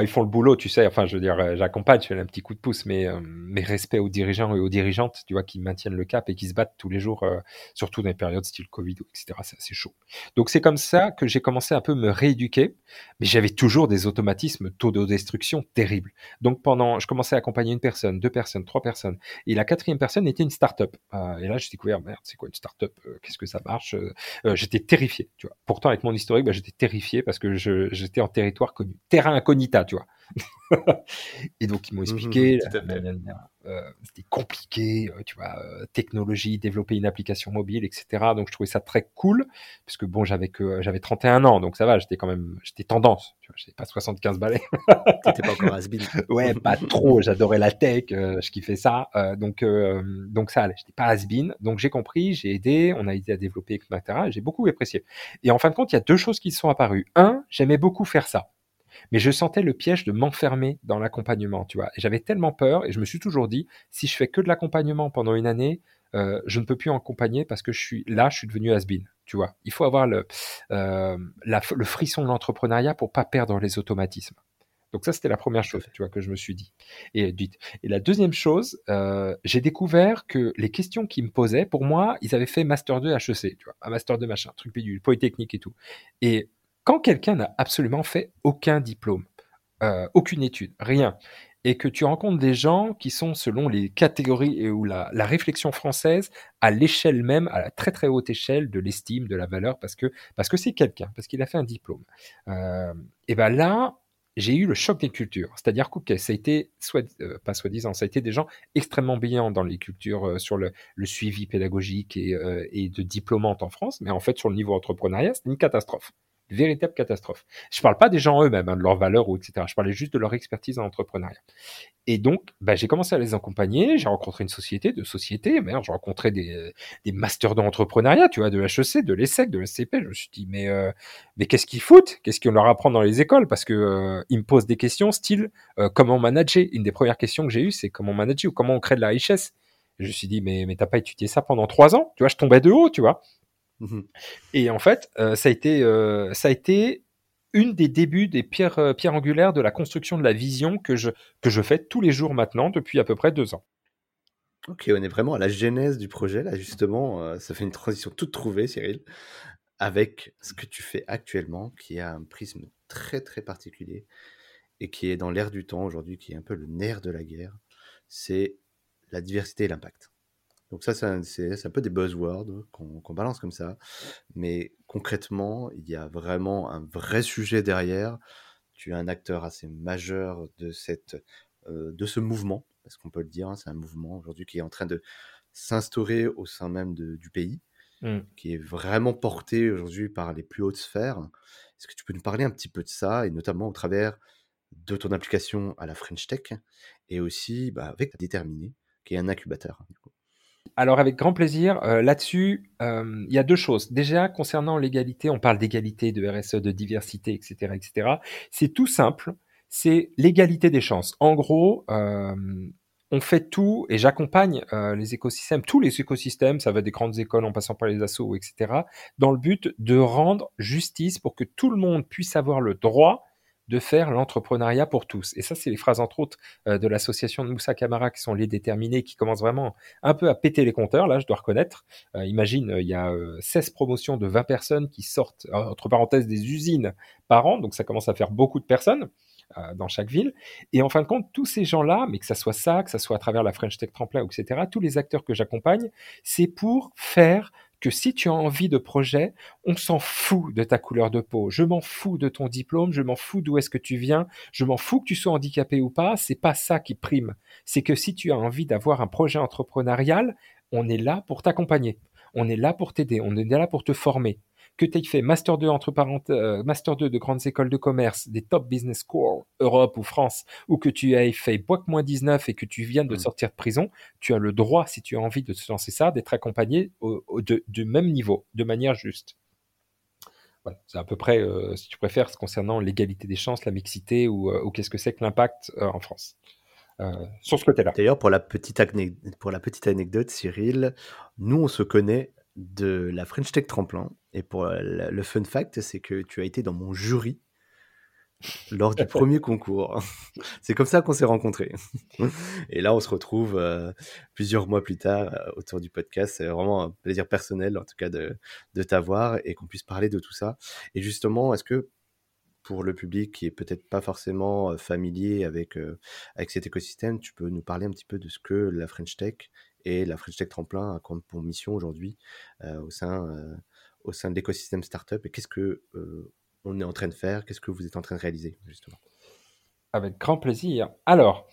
ils font le boulot, tu sais. Enfin, je veux dire, euh, j'accompagne, je fais un petit coup de pouce, mais euh, mes respects aux dirigeants et aux dirigeantes, tu vois, qui maintiennent le cap et qui se battent tous les jours, euh, surtout dans les périodes style Covid, etc. C'est assez chaud. Donc, c'est comme ça que j'ai commencé un peu me rééduquer, mais j'avais toujours des automatismes taux de destruction terribles. Donc, pendant, je commençais à accompagner une personne, deux personnes, trois personnes, et la quatrième personne était une start-up. et là, j'ai découvert, merde, c'est quoi une start-up Qu'est-ce que ça marche J'étais terrifié, tu vois. Pourtant, avec mon historique, bah, j'étais terrifié parce que j'étais en territoire connu, terrain tu vois. [laughs] et donc, ils m'ont expliqué. c'était compliqué, tu vois, technologie, développer une application mobile, etc. Donc je trouvais ça très cool, parce que bon, j'avais que j'avais 31 ans, donc ça va, j'étais quand même, j'étais tendance, tu vois, j'étais pas 75 balais. [laughs]
T'étais pas encore has [laughs]
Ouais, pas trop, j'adorais la tech, je kiffais ça, donc donc ça allait, j'étais pas has donc j'ai compris, j'ai aidé, on a aidé à développer, etc. J'ai beaucoup apprécié. Et en fin de compte, il y a deux choses qui sont apparues. Un, j'aimais beaucoup faire ça mais je sentais le piège de m'enfermer dans l'accompagnement, tu vois. Et j'avais tellement peur, et je me suis toujours dit, si je fais que de l'accompagnement pendant une année, euh, je ne peux plus accompagner parce que je suis là, je suis devenu has tu vois. Il faut avoir le, euh, le frisson de l'entrepreneuriat pour pas perdre les automatismes. Donc ça, c'était la première chose, tu vois, que je me suis dit. Et, et la deuxième chose, euh, j'ai découvert que les questions qu'ils me posaient, pour moi, ils avaient fait Master 2 HEC, tu vois, un Master 2 machin, truc bidule, polytechnique et tout. Et quand quelqu'un n'a absolument fait aucun diplôme, euh, aucune étude, rien, et que tu rencontres des gens qui sont selon les catégories et où la, réflexion française à l'échelle même, à la très très haute échelle de l'estime, de la valeur, parce que parce que c'est quelqu'un, parce qu'il a fait un diplôme. Euh, et ben là, j'ai eu le choc des cultures. C'est-à-dire que ça a été, euh, pas soi-disant, ça a été des gens extrêmement brillants dans les cultures sur le, suivi pédagogique et, et de diplômante en France, mais en fait, sur le niveau entrepreneuriat, c'est une catastrophe véritable catastrophe. Je ne parle pas des gens eux-mêmes, hein, de leurs valeurs ou etc. Je parlais juste de leur expertise en entrepreneuriat. Et donc, bah, j'ai commencé à les accompagner. J'ai rencontré une société, de sociétés. Merde, j'ai rencontré des, des masters d'entrepreneuriat, tu vois, de l'HEC, de l'ESSEC, de l'SCP. Je me suis dit, mais, euh, mais qu'est-ce qu'ils foutent? Qu'est-ce qu'on leur apprend dans les écoles? Parce que euh, ils me posent des questions style euh, comment manager? Une des premières questions que j'ai eues, c'est comment manager ou comment on crée de la richesse? je me suis dit, mais, mais t'as pas étudié ça pendant trois ans? Tu vois, je tombais de haut, tu vois. Mmh Et en fait, euh, ça, a été, euh, ça a été une des débuts des pierres, euh, pierres angulaires de la construction de la vision que je, que je fais tous les jours maintenant depuis à peu près deux ans.
Ok, on est vraiment à la genèse du projet, là justement, ça fait une transition toute trouvée, Cyril, avec ce que tu fais actuellement, qui a un prisme très très particulier et qui est dans l'air du temps aujourd'hui, qui est un peu le nerf de la guerre, c'est la diversité et l'impact. Donc ça, c'est un, peu des buzzwords qu'on balance comme ça. Mais concrètement, il y a vraiment un vrai sujet derrière. Tu es un acteur assez majeur de, cette, euh, de ce mouvement, parce qu'on peut le dire, hein, c'est un mouvement aujourd'hui qui est en train de s'instaurer au sein même du pays, mmh. qui est vraiment porté aujourd'hui par les plus hautes sphères. Est-ce que tu peux nous parler un petit peu de ça, et notamment au travers de ton application à la French Tech, et aussi bah, avec Déterminé, qui est un incubateur. Du coup?
Alors avec grand plaisir. Euh, là-dessus, euh, il y a deux choses. Déjà, concernant l'égalité, on parle d'égalité, de RSE, de diversité, etc., etc. C'est tout simple. C'est l'égalité des chances. En gros, euh, on fait tout et j'accompagne les écosystèmes, tous les écosystèmes, ça va des grandes écoles en passant par les assos, etc., dans le but de rendre justice pour que tout le monde puisse avoir le droit de faire l'entrepreneuriat pour tous. Et ça, c'est les phrases, entre autres, euh, de l'association de Moussa Camara qui sont les déterminés, qui commencent vraiment un peu à péter les compteurs, là, je dois reconnaître. Euh, imagine, euh, il y a 16 promotions de 20 personnes qui sortent, entre parenthèses, des usines par an, donc ça commence à faire beaucoup de personnes dans chaque ville. Et en fin de compte, tous ces gens-là, mais que ça soit ça, que ça soit à travers la French Tech Tremplin, etc., tous les acteurs que j'accompagne, c'est pour faire que si tu as envie de projet, on s'en fout de ta couleur de peau, je m'en fous de ton diplôme, je m'en fous d'où est-ce que tu viens, je m'en fous que tu sois handicapé ou pas, c'est pas ça qui prime. C'est que si tu as envie d'avoir un projet entrepreneurial, on est là pour t'accompagner. On est là pour t'aider, on est là pour te former que tu aies fait Master 2 entre parenthèses, euh, Master 2 de grandes écoles de commerce, des top business schools Europe ou France, ou que tu aies fait Boc 19 et que tu viennes de mm. sortir de prison, tu as le droit, si tu as envie de te lancer ça, d'être accompagné du même niveau, de manière juste. Voilà, c'est à peu près, euh, si tu préfères, concernant l'égalité des chances, la mixité ou, euh, qu'est-ce que c'est que l'impact en France. sur ce côté-là.
D'ailleurs, pour, la petite pour la petite anecdote, Cyril, nous, on se connaît de la French Tech Tremplin. Et pour euh, le fun fact, c'est que tu as été dans mon jury lors du [laughs] premier concours. [laughs] C'est comme ça qu'on s'est rencontrés. Et là, on se retrouve euh, plusieurs mois plus tard euh, autour du podcast. C'est vraiment un plaisir personnel, en tout cas, de, de t'avoir et qu'on puisse parler de tout ça. Et justement, est-ce que pour le public qui est peut-être pas forcément familier avec, avec cet écosystème, tu peux nous parler un petit peu de ce que la French Tech et la French Tech Tremplin a comme pour mission aujourd'hui au sein de l'écosystème startup et qu'est-ce que on est en train de faire, qu'est-ce que vous êtes en train de réaliser justement?
Avec grand plaisir. Alors,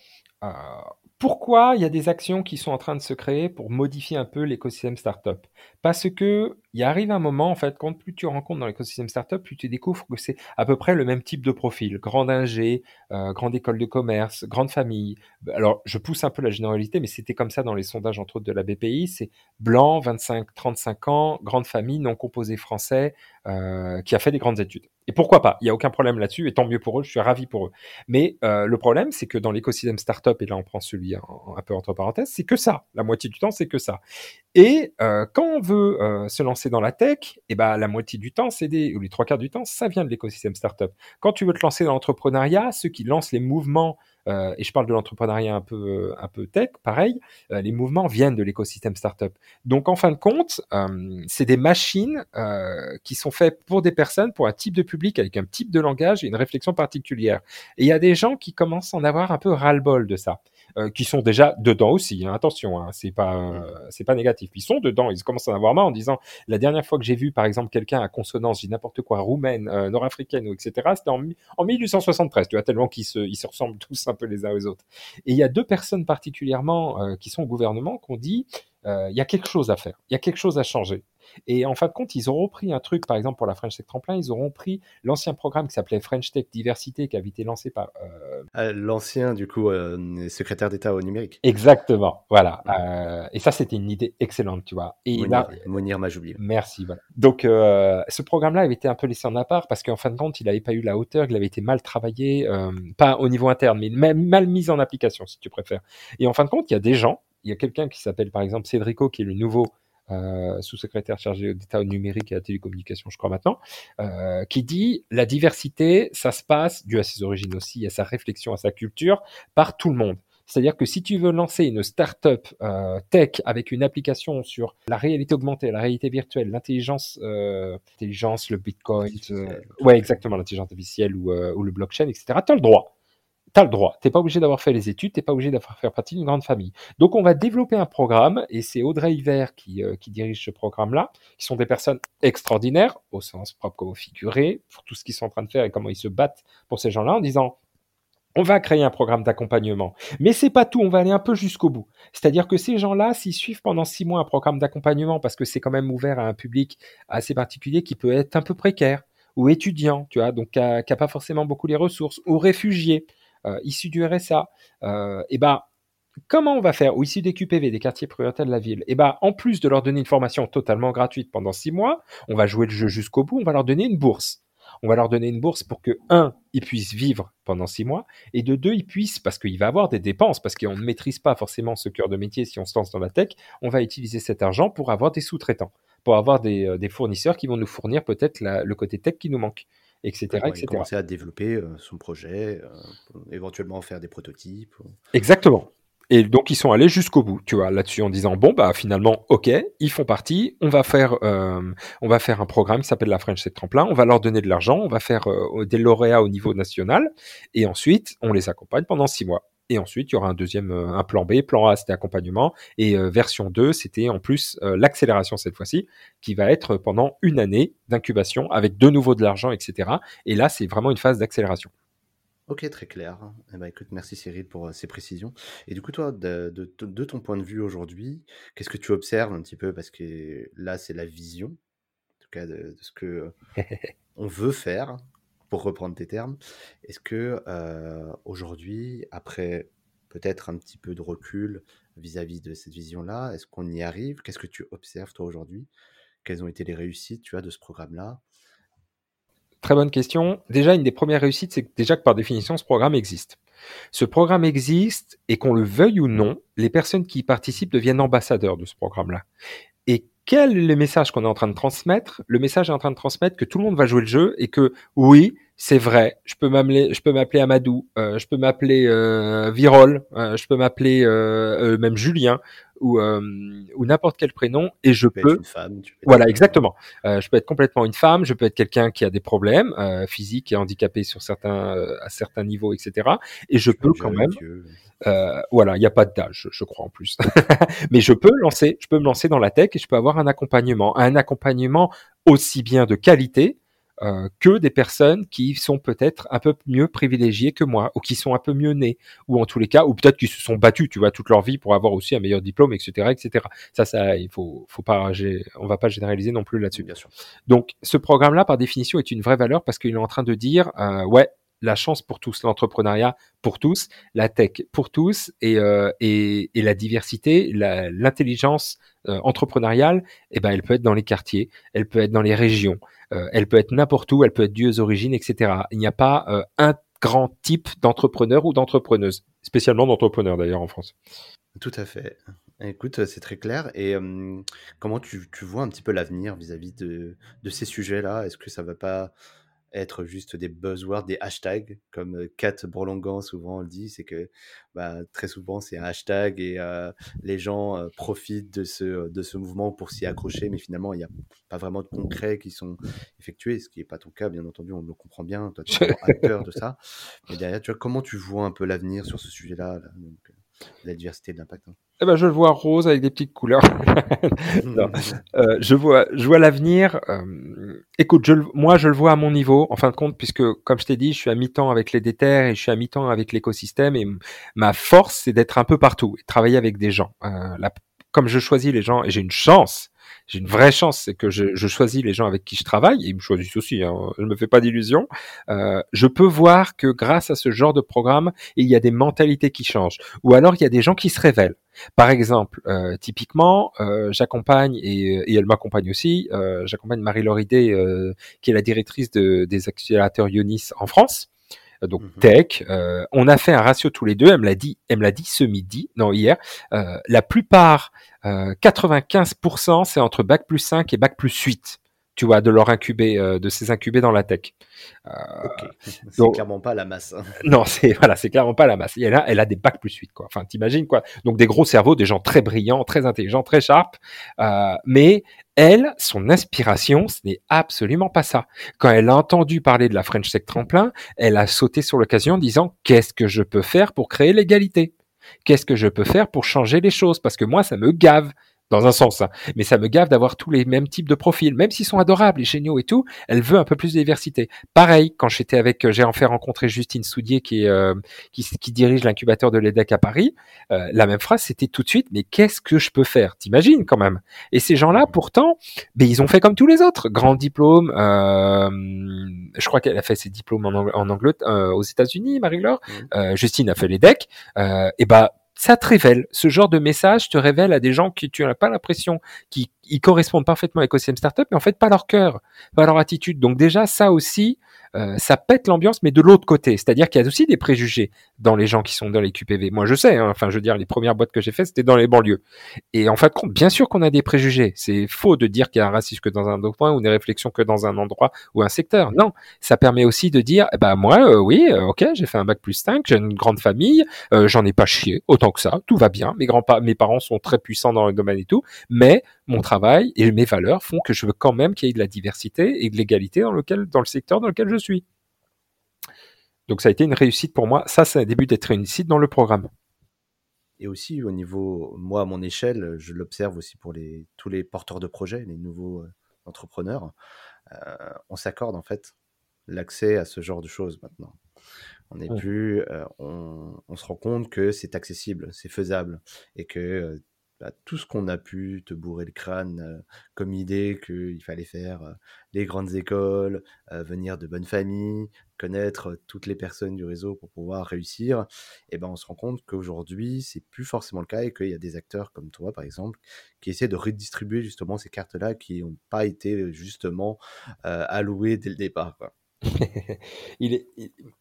pourquoi il y a des actions qui sont en train de se créer pour modifier un peu l'écosystème startup? Parce que il arrive un moment, en fait, quand plus tu rencontres dans l'écosystème startup, plus tu découvres que c'est à peu près le même type de profil. Grande ingé, euh, grande école de commerce, grande famille. Alors, je pousse un peu la généralité, mais c'était comme ça dans les sondages, entre autres, de la BPI. C'est blanc, 25, 35 ans, grande famille, non composé français, euh, qui a fait des grandes études. Et pourquoi pas? Il n'y a aucun problème là-dessus, et tant mieux pour eux, je suis ravi pour eux. Mais euh, le problème, c'est que dans l'écosystème startup, et là on prend celui un peu entre parenthèses, c'est que ça. La moitié du temps, c'est que ça. Et euh, quand on veut euh, se lancer dans la tech, et eh ben la moitié du temps, c'est des ou les trois quarts du temps, ça vient de l'écosystème startup. Quand tu veux te lancer dans l'entrepreneuriat, ceux qui lancent les mouvements euh, et je parle de l'entrepreneuriat un peu, un peu tech, pareil, euh, les mouvements viennent de l'écosystème startup. Donc en fin de compte, euh, c'est des machines qui sont faites pour des personnes, pour un type de public avec un type de langage et une réflexion particulière. Et il y a des gens qui commencent à en avoir un peu ras-le-bol de ça. Euh, qui sont déjà dedans aussi. Hein, attention, hein, c'est pas euh, c'est pas négatif. Ils sont dedans. Ils commencent à en avoir marre en disant la dernière fois que j'ai vu par exemple quelqu'un à consonance, j'ai n'importe quoi, roumaine, euh, nord-africaine ou etc. C'était en, en 1873. Tu vois tellement qu'ils se ils se ressemblent [laughs] tous un peu les uns aux autres. Et il y a deux personnes particulièrement qui sont au gouvernement qui ont dit il y a quelque chose à faire, il y a quelque chose à changer. Et en fin de compte, ils auront pris un truc, par exemple pour la French Tech Tremplin, ils auront pris l'ancien programme qui s'appelait French Tech Diversité, qui avait été lancé par...
Euh... Ah, l'ancien, du coup, euh, secrétaire d'État au numérique.
Exactement, voilà. Euh, et ça, c'était une idée excellente, tu vois. Et
Monir, là, Monir Majoubi.
Merci, voilà. Donc, euh, ce programme-là avait été un peu laissé en appart parce qu'en fin de compte, il n'avait pas eu la hauteur, il avait été mal travaillé, euh, pas au niveau interne, mais mal, mal mis en application, si tu préfères. Et en fin de compte, il y a des gens, il y a quelqu'un qui s'appelle par exemple Cédrico, qui est le nouveau euh, sous-secrétaire chargé d'État au numérique et à la télécommunication, je crois maintenant, euh, qui dit la diversité, ça se passe, dû à ses origines aussi, à sa réflexion, à sa culture, par tout le monde. C'est-à-dire que si tu veux lancer une start-up euh, tech avec une application sur la réalité augmentée, la réalité virtuelle, l'intelligence, l'intelligence, le bitcoin, ouais exactement l'intelligence artificielle ou, ou le blockchain, etc. Tu as le droit tu as le droit. Tu pas obligé d'avoir fait les études, tu pas obligé d'avoir faire partie d'une grande famille. Donc on va développer un programme, et c'est Audrey Hiver qui, euh, qui dirige ce programme-là, qui sont des personnes extraordinaires, au sens propre comme au figuré, pour tout ce qu'ils sont en train de faire et comment ils se battent pour ces gens-là, en disant on va créer un programme d'accompagnement. Mais c'est pas tout, on va aller un peu jusqu'au bout. C'est-à-dire que ces gens-là, s'ils suivent pendant six mois un programme d'accompagnement, parce que c'est quand même ouvert à un public assez particulier qui peut être un peu précaire, ou étudiant, tu vois, donc qui n'a pas forcément beaucoup les ressources, ou réfugié, issus du RSA, euh, et ben comment on va faire ou issus des QPV, des quartiers prioritaires de la ville, et ben en plus de leur donner une formation totalement gratuite pendant six mois, on va jouer le jeu jusqu'au bout, on va leur donner une bourse. On va leur donner une bourse pour que, un, ils puissent vivre pendant six mois, et de deux, ils puissent, parce qu'il va avoir des dépenses, parce qu'on ne maîtrise pas forcément ce cœur de métier si on se lance dans la tech, on va utiliser cet argent pour avoir des sous-traitants, pour avoir des, euh, des, fournisseurs qui vont nous fournir peut-être le côté tech qui nous manque etc. etc.
commencer à développer euh, son projet, euh, éventuellement faire des prototypes.
Exactement. Et donc ils sont allés jusqu'au bout, tu vois, là-dessus en disant bon bah finalement ok, ils font partie, on va faire euh, on va faire un programme qui s'appelle la French Tech Tremplin, on va leur donner de l'argent, on va faire des lauréats au niveau national et ensuite on les accompagne pendant six mois. Et ensuite, il y aura un deuxième, euh, un plan B. Plan A, c'était accompagnement. Et euh, version 2, c'était en plus euh, l'accélération cette fois-ci, qui va être pendant une année d'incubation avec de nouveau de l'argent, etc. Et là, c'est vraiment une phase d'accélération.
Ok, très clair. Eh ben, écoute, merci Cyril pour ces précisions. Et du coup, toi, de, de ton point de vue aujourd'hui, qu'est-ce que tu observes un petit peu? Parce que là, c'est la vision, en tout cas, de, de ce que [laughs] on veut faire pour reprendre tes termes. Est-ce que euh, aujourd'hui, après peut-être un petit peu de recul vis-à-vis de cette vision-là, est-ce qu'on y arrive? Qu'est-ce que tu observes toi aujourd'hui? Quelles ont été les réussites tu vois, de ce programme-là?
Très bonne question. Déjà, une des premières réussites, c'est déjà que par définition, ce programme existe. Ce programme existe et qu'on le veuille ou non, les personnes qui y participent deviennent ambassadeurs de ce programme-là. Quel est le message qu'on est en train de transmettre? Le message est en train de transmettre que tout le monde va jouer le jeu et que oui, c'est vrai, je peux m'appeler, je peux m'appeler Amadou, euh, je peux m'appeler euh, Virol, euh, je peux m'appeler euh, euh, même Julien ou ou n'importe quel prénom et je peux.
une femme, tu
peux voilà, exactement. je peux être complètement une femme, je peux être quelqu'un qui a des problèmes physiques et handicapé sur certains à certains niveaux, etc. Et je peux quand même. Euh, voilà, il n'y a pas d'âge, je crois en plus. [laughs] Mais je peux lancer, je peux me lancer dans la tech et je peux avoir un accompagnement, un accompagnement aussi bien de qualité euh, que des personnes qui sont peut-être un peu mieux privilégiées que moi, ou qui sont un peu mieux nées, ou en tous les cas, ou peut-être qui se sont battus, tu vois, toute leur vie pour avoir aussi un meilleur diplôme, etc., etc. Ça, ça, il faut, faut pas, on va pas généraliser non plus là-dessus. Bien sûr. Donc, ce programme-là, par définition, est une vraie valeur parce qu'il est en train de dire, euh, ouais, la chance pour tous, l'entrepreneuriat pour tous, la tech pour tous et, euh, et, et, la diversité, l'intelligence euh, entrepreneuriale, eh ben, elle peut être dans les quartiers, elle peut être dans les régions, euh, elle peut être n'importe où, elle peut être due aux origines, etc. Il n'y a pas euh, un grand type d'entrepreneur ou d'entrepreneuse, spécialement d'entrepreneur d'ailleurs en France.
Tout à fait. Écoute, c'est très clair. Et comment tu, vois un petit peu l'avenir vis-à-vis de, de ces sujets-là? Est-ce que ça va pas être juste des buzzwords, des hashtags, comme Kat Brolongan souvent le dit, c'est que bah, très souvent c'est un hashtag et les gens profitent de ce, de ce mouvement pour s'y accrocher, mais finalement il n'y a pas vraiment de concret qui sont effectués, ce qui n'est pas ton cas, bien entendu, on le comprend bien, toi tu es [laughs] acteur de ça. Mais derrière, tu vois, comment tu vois un peu l'avenir sur ce sujet-là, la diversité de l'impact hein?
Eh ben, je le vois rose avec des petites couleurs. [laughs] euh, je vois, je vois l'avenir. Euh, écoute, je, moi, je le vois à mon niveau, en fin de compte, puisque, comme je t'ai dit, je suis à mi-temps avec les déterres et je suis à mi-temps avec l'écosystème. Et ma force, c'est d'être un peu partout et travailler avec des gens. Euh, la, comme je choisis les gens, et j'ai une chance, j'ai une vraie chance, c'est que je, je, choisis les gens avec qui je travaille, et ils me choisissent aussi, hein, je ne me fais pas d'illusions, euh, je peux voir que grâce à ce genre de programme, il y a des mentalités qui changent, ou alors il y a des gens qui se révèlent. Par exemple, euh, typiquement, euh, j'accompagne, et, et, elle m'accompagne aussi, euh, j'accompagne Marie-Laure euh, qui est la directrice de, des accélérateurs Ionis en France, euh, donc mhm. tech. Euh, on a fait un ratio tous les deux. Elle me l'a dit, elle me l'a dit ce midi, non hier. Euh, la plupart, 95%, c'est entre bac plus 5 et bac plus 8 tu vois, de leur incuber, de ces incubés dans la tech.
Euh, c'est clairement pas la masse. Hein. [laughs]
Non, c'est voilà, c'est clairement pas la masse. Et elle a, elle a des bacs plus 8, quoi. Enfin, t'imagines quoi. Donc des gros cerveaux, des gens très brillants, très intelligents, très sharp. Euh, mais elle, son inspiration, ce n'est absolument pas ça. Quand elle a entendu parler de la French Tech Tremplin, elle a sauté sur l'occasion en disant qu'est-ce que je peux faire pour créer l'égalité? Qu'est-ce que je peux faire pour changer les choses? Parce que moi, ça me gave dans un sens. Hein. Mais ça me gave d'avoir tous les mêmes types de profils, même s'ils sont adorables et géniaux et tout. Elle veut un peu plus de diversité. Pareil, quand j'étais avec, euh, j'ai en fait rencontré Justine Soudier qui, est, euh, qui, qui, dirige l'incubateur de l'EDEC à Paris. Euh, la même phrase, c'était tout de suite, mais qu'est-ce que je peux faire? T'imagines quand même Et ces gens-là, pourtant, ben, ils ont fait comme tous les autres. Grand diplôme, euh, je crois qu'elle a fait ses diplômes en, en Angleterre, aux États-Unis, Marie-Laure. Mmh. Justine a fait l'EDEC. et bah ça te révèle. Ce genre de message te révèle à des gens qui tu n'as pas l'impression qui ils correspondent parfaitement à l'écosystème startup, mais en fait pas leur cœur, pas leur attitude. Donc déjà ça aussi, euh, ça pète l'ambiance, mais de l'autre côté. C'est-à-dire qu'il y a aussi des préjugés dans les gens qui sont dans les QPV. Moi, je sais. Hein, enfin, je veux dire, les premières boîtes que j'ai faites, c'était dans les banlieues. Et en fait, bien sûr qu'on a des préjugés. C'est faux de dire qu'il y a un racisme que dans un autre point ou des réflexions que dans un endroit ou un secteur. Non, ça permet aussi de dire, bah moi, euh, oui, euh, ok, j'ai fait un bac plus 5, j'ai une grande famille, j'en ai pas chié autant que ça, tout va bien. Mes grands mes parents sont très puissants dans le domaine et tout, mais mon travail et mes valeurs font que je veux quand même qu'il y ait de la diversité et de l'égalité dans lequel, dans le secteur dans lequel je suis. Donc ça a été une réussite pour moi. Ça, c'est un début d'être une réussite dans le programme.
Et aussi au niveau, moi à mon échelle, je l'observe aussi pour les, tous les porteurs de projets, les nouveaux euh, entrepreneurs. Euh, on s'accorde en fait l'accès à ce genre de choses maintenant. On est plus, euh, on, on, se rend compte que c'est accessible, c'est faisable et que bah, tout ce qu'on a pu te bourrer le crâne euh, comme idée qu'il fallait faire euh, les grandes écoles, euh, venir de bonnes familles, connaître toutes les personnes du réseau pour pouvoir réussir, et ben on se rend compte qu'aujourd'hui c'est plus forcément le cas et qu'il y a des acteurs comme toi par exemple qui essaient de redistribuer justement ces cartes-là qui n'ont pas été justement allouées dès le départ. Quoi.
Il, est,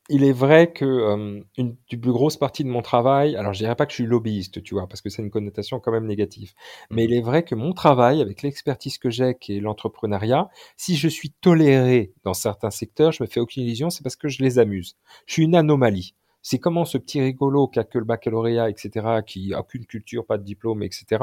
il est vrai que euh, une plus grosse partie de mon travail, alors je dirais pas que je suis lobbyiste, tu vois, parce que c'est une connotation quand même négative, mais il mmh. est vrai que mon travail, avec l'expertise que j'ai, qui est l'entrepreneuriat, si je suis toléré dans certains secteurs, je me fais aucune illusion, c'est parce que je les amuse. Je suis une anomalie. C'est comment ce petit rigolo qui a que le baccalauréat, etc., qui a aucune culture, pas de diplôme, etc.,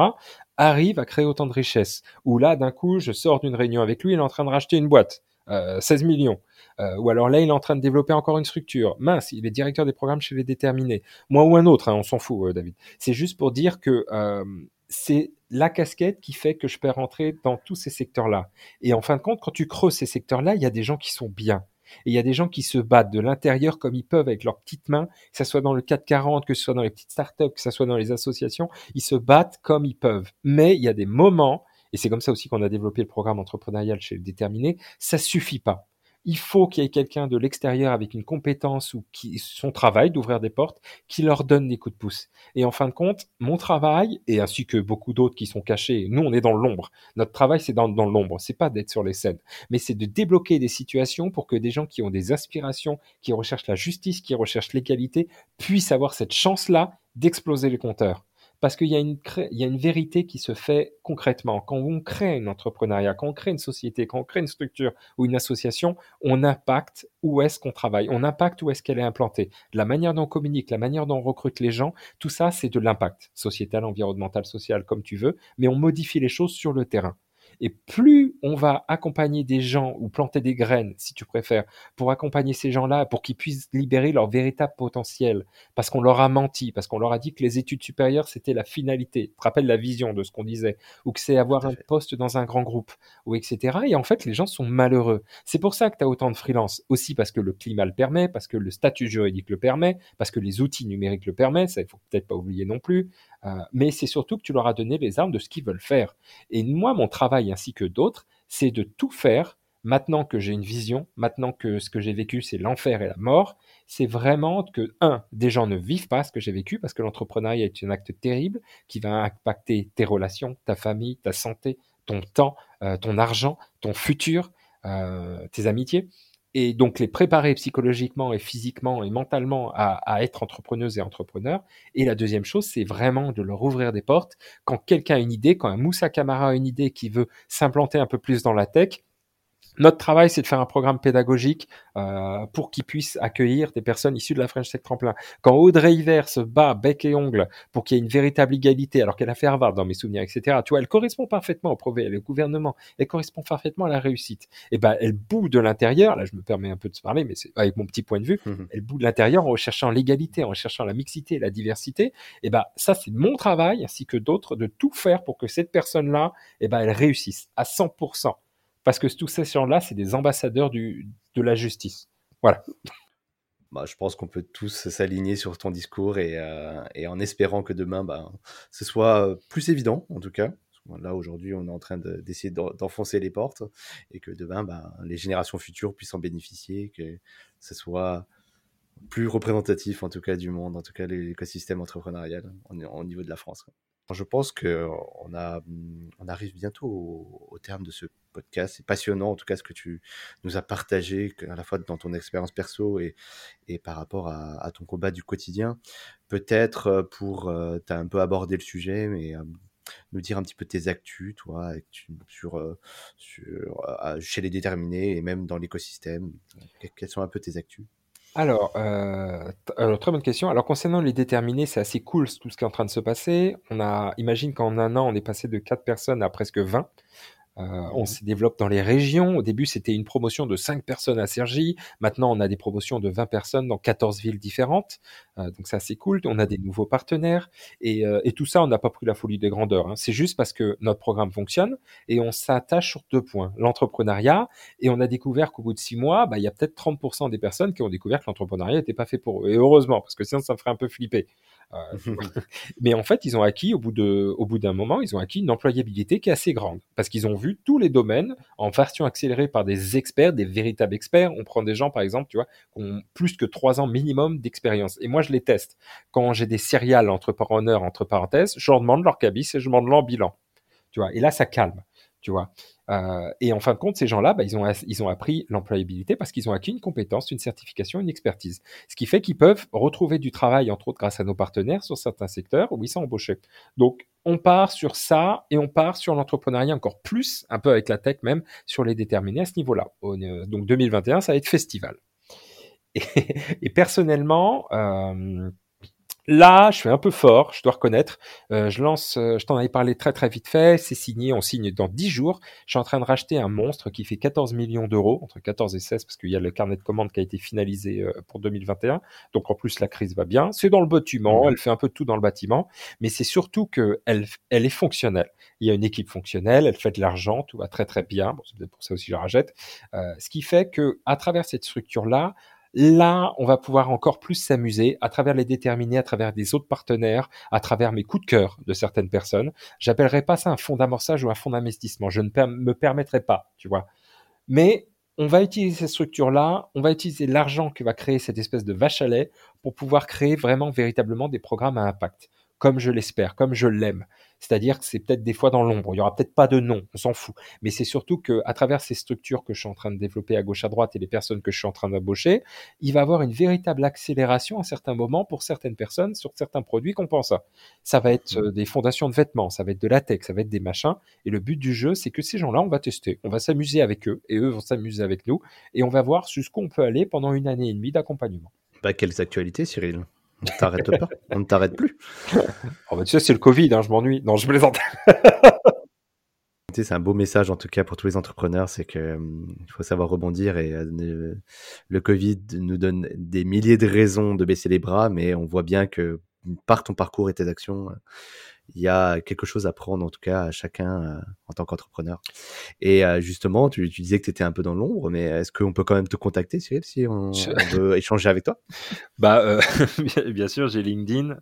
arrive à créer autant de richesses. Ou là, d'un coup, je sors d'une réunion avec lui, il est en train de racheter une boîte, 16 millions. Euh, ou alors là, il est en train de développer encore une structure. Mince, il est directeur des programmes chez les déterminés. Moi ou un autre, hein, on s'en fout, euh, David. C'est juste pour dire que euh, c'est la casquette qui fait que je peux rentrer dans tous ces secteurs-là. Et en fin de compte, quand tu creuses ces secteurs-là, il y a des gens qui sont bien. Et il y a des gens qui se battent de l'intérieur comme ils peuvent avec leurs petites mains, que ce soit dans le 440, que ce soit dans les petites startups, que ce soit dans les associations, ils se battent comme ils peuvent. Mais il y a des moments, et c'est comme ça aussi qu'on a développé le programme entrepreneurial chez le Déterminé, ça suffit pas il faut qu'il y ait quelqu'un de l'extérieur avec une compétence ou qui son travail d'ouvrir des portes qui leur donne des coups de pouce. Et en fin de compte, mon travail et ainsi que beaucoup d'autres qui sont cachés, nous on est dans l'ombre. Notre travail c'est dans, dans l'ombre, c'est pas d'être sur les scènes, mais c'est de débloquer des situations pour que des gens qui ont des aspirations, qui recherchent la justice, qui recherchent l'égalité, puissent avoir cette chance-là d'exploser les compteurs parce qu'il y, a une, y a une vérité qui se fait concrètement. Quand on crée un entrepreneuriat, quand on crée une société, quand on crée une structure ou une association, on impacte où est-ce qu'on travaille, on impacte où est-ce qu'elle est implantée. La manière dont on communique, la manière dont on recrute les gens, tout ça, c'est de l'impact sociétal, environnemental, social, comme tu veux, mais on modifie les choses sur le terrain. Et plus on va accompagner des gens ou planter des graines, si tu préfères, pour accompagner ces gens-là, pour qu'ils puissent libérer leur véritable potentiel, parce qu'on leur a menti, parce qu'on leur a dit que les études supérieures, c'était la finalité. Tu te rappelles la vision de ce qu'on disait, ou que c'est avoir un poste dans un grand groupe, ou etc. Et en fait, les gens sont malheureux. C'est pour ça que tu as autant de freelance. Aussi parce que le climat le permet, parce que le statut juridique le permet, parce que les outils numériques le permettent, ça il faut peut-être pas oublier non plus, mais c'est surtout que tu leur as donné les armes de ce qu'ils veulent faire. Et moi, mon travail, ainsi que d'autres, c'est de tout faire maintenant que j'ai une vision, maintenant que ce que j'ai vécu, c'est l'enfer et la mort, c'est vraiment que, un, des gens ne vivent pas ce que j'ai vécu, parce que l'entrepreneuriat est un acte terrible qui va impacter tes relations, ta famille, ta santé, ton temps, euh, ton argent, ton futur, euh, tes amitiés et donc les préparer psychologiquement et physiquement et mentalement à, être entrepreneuse et entrepreneur. Et la deuxième chose, c'est vraiment de leur ouvrir des portes. Quand quelqu'un a une idée, quand un Moussa Camara a une idée qui veut s'implanter un peu plus dans la tech, notre travail, c'est de faire un programme pédagogique euh, pour qu'il puisse accueillir des personnes issues de la French Tech Tremplin. Quand Audrey Hiver se bat bec et ongle pour qu'il y ait une véritable égalité, alors qu'elle a fait Harvard dans mes souvenirs, etc., tu vois, elle correspond parfaitement au projet, le gouvernement, elle correspond parfaitement à la réussite. Et eh ben, elle bout de l'intérieur, là je me permets un peu de se parler, mais c'est avec mon petit point de vue, mmh elle bout de l'intérieur en recherchant l'égalité, en recherchant la mixité, la diversité. Et eh ben, ça c'est mon travail, ainsi que d'autres, de tout faire pour que cette personne-là, et eh ben, elle réussisse à 100% parce que tous ces gens-là, c'est des ambassadeurs de la justice. Voilà. [laughs]
Bah, je pense qu'on peut tous s'aligner sur ton discours et, euh, en espérant que demain, bah, ce soit euh, plus évident, en tout cas. Là, aujourd'hui, on est en train d'essayer d'enfoncer les portes et que demain, bah, les générations futures puissent en bénéficier, que ce soit plus représentatif, en tout cas, du monde, en tout cas, l'écosystème entrepreneurial au niveau de la France. Je pense qu'on on arrive bientôt au, terme de ce podcast. C'est passionnant, en tout cas, ce que tu nous as partagé, à la fois dans ton expérience perso et, et par rapport à, ton combat du quotidien. Peut-être pour, tu as un peu abordé le sujet, mais nous dire un petit peu tes actus, toi, sur, sur, chez les déterminés et même dans l'écosystème. Quels sont un peu tes actus?
Alors, euh, alors, très bonne question. Alors concernant les déterminés, c'est assez cool tout ce qui est en train de se passer. On a, imagine qu'en un an, on est passé de 4 personnes à presque 20. Euh, on mmh se développe dans les régions. Au début, c'était une promotion de 5 personnes à Cergy. Maintenant, on a des promotions de 20 personnes dans 14 villes différentes. Euh, donc, c'est assez cool. On a des nouveaux partenaires. Et, euh, et tout ça, on n'a pas pris la folie des grandeurs. Hein. C'est juste parce que notre programme fonctionne et on s'attache sur deux points. L'entrepreneuriat. Et on a découvert qu'au bout de 6 mois, bah, il y a peut-être 30% des personnes qui ont découvert que l'entrepreneuriat n'était pas fait pour eux. Et heureusement, parce que sinon, ça me ferait un peu flipper. [laughs] Mais en fait, ils ont acquis, au bout, d'un moment, ils ont acquis une employabilité qui est assez grande. Parce qu'ils ont vu tous les domaines en version accélérée par des experts, des véritables experts. On prend des gens, par exemple, tu vois, qui ont plus que trois ans minimum d'expérience. Et moi, je les teste. Quand j'ai des serial entrepreneurs, entre parenthèses, je leur demande leur cabis et je demande leur bilan. Tu vois, et là, ça calme. Tu vois. Euh, et en fin de compte, ces gens-là, bah, ils, ont, ils ont appris l'employabilité parce qu'ils ont acquis une compétence, une certification, une expertise. Ce qui fait qu'ils peuvent retrouver du travail, entre autres grâce à nos partenaires, sur certains secteurs où ils sont embauchés. Donc, on part sur ça et on part sur l'entrepreneuriat encore plus, un peu avec la tech même, sur les déterminés à ce niveau-là. Euh, donc, 2021, ça va être festival. Et, [laughs] personnellement, euh, Là, je suis un peu fort, je dois reconnaître. Euh, je lance, euh, je t'en avais parlé très très vite fait, c'est signé, on signe dans 10 jours. Je suis en train de racheter un monstre qui fait 14 millions d'euros, entre 14 et 16, parce qu'il y a le carnet de commandes qui a été finalisé euh, pour 2021. Donc en plus, la crise va bien. C'est dans le bâtiment, mmh. elle fait un peu tout dans le bâtiment, mais c'est surtout qu'elle elle est fonctionnelle. Il y a une équipe fonctionnelle, elle fait de l'argent, tout va très très bien. Bon, c'est peut-être pour ça aussi que je la rachète. ce qui fait que à travers cette structure-là, Là, on va pouvoir encore plus s'amuser à travers les déterminés, à travers des autres partenaires, à travers mes coups de cœur de certaines personnes. J'appellerai pas ça un fonds d'amorçage ou un fonds d'investissement. Je ne me permettrai pas, tu vois. Mais on va utiliser ces structures-là, on va utiliser l'argent que va créer cette espèce de vache à lait pour pouvoir créer vraiment, véritablement des programmes à impact comme je l'espère, comme je l'aime. C'est-à-dire que c'est peut-être des fois dans l'ombre, il y aura peut-être pas de nom, on s'en fout. Mais c'est surtout que à travers ces structures que je suis en train de développer à gauche à droite et les personnes que je suis en train d'embaucher, il va avoir une véritable accélération à certains moments pour certaines personnes sur certains produits qu'on pense à. Ça va être euh, des fondations de vêtements, ça va être de latex, ça va être des machins. Et le but du jeu, c'est que ces gens-là, on va tester, on va s'amuser avec eux et eux vont s'amuser avec nous et on va voir jusqu'où on peut aller pendant une année et demie d'accompagnement.
Bah, quelles actualités, Cyril? On ne t'arrête pas, on ne t'arrête plus. [laughs]
Oh bah, tu sais, c'est le Covid, hein, je m'ennuie. Non, je plaisante. [laughs]
c'est un beau message en tout cas pour tous les entrepreneurs, c'est qu'il euh, faut savoir rebondir et euh, le Covid nous donne des milliers de raisons de baisser les bras, mais on voit bien que par ton parcours et tes actions, il y a quelque chose à prendre en tout cas à chacun euh, en tant qu'entrepreneur. Et euh, justement, tu, disais que tu étais un peu dans l'ombre, mais est-ce qu'on peut quand même te contacter, Cyril, si on, veut échanger avec toi? [laughs]
Bah, euh, [laughs] bien sûr, j'ai LinkedIn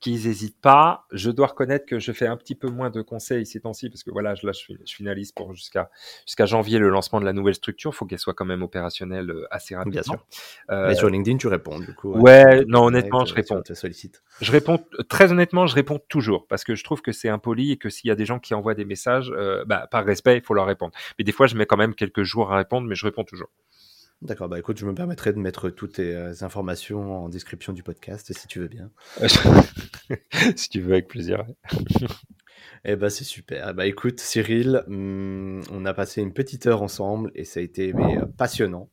qu'ils n'hésitent pas. Je dois reconnaître que je fais un petit peu moins de conseils ces temps-ci parce que voilà, là, je, je finalise pour jusqu'à jusqu'à janvier le lancement de la nouvelle structure. Il faut qu'elle soit quand même opérationnelle euh, assez rapidement. Bien sûr.
Euh, Mais sur LinkedIn, tu réponds du coup.
Ouais, non, honnêtement, je réponds.
Te sollicite.
Je réponds très honnêtement, je réponds toujours parce que je trouve que c'est impoli et que s'il y a des gens qui envoient des messages, euh, bah, par respect, il faut leur répondre. Mais des fois, je mets quand même quelques jours à répondre, mais je réponds toujours.
D'accord, bah écoute, je me permettrai de mettre toutes tes euh, informations en description du podcast si tu veux bien. [laughs]
si tu veux, avec plaisir.
eh bah c'est super. Bah écoute, Cyril, hmm, on a passé une petite heure ensemble et ça a été mais, euh, passionnant.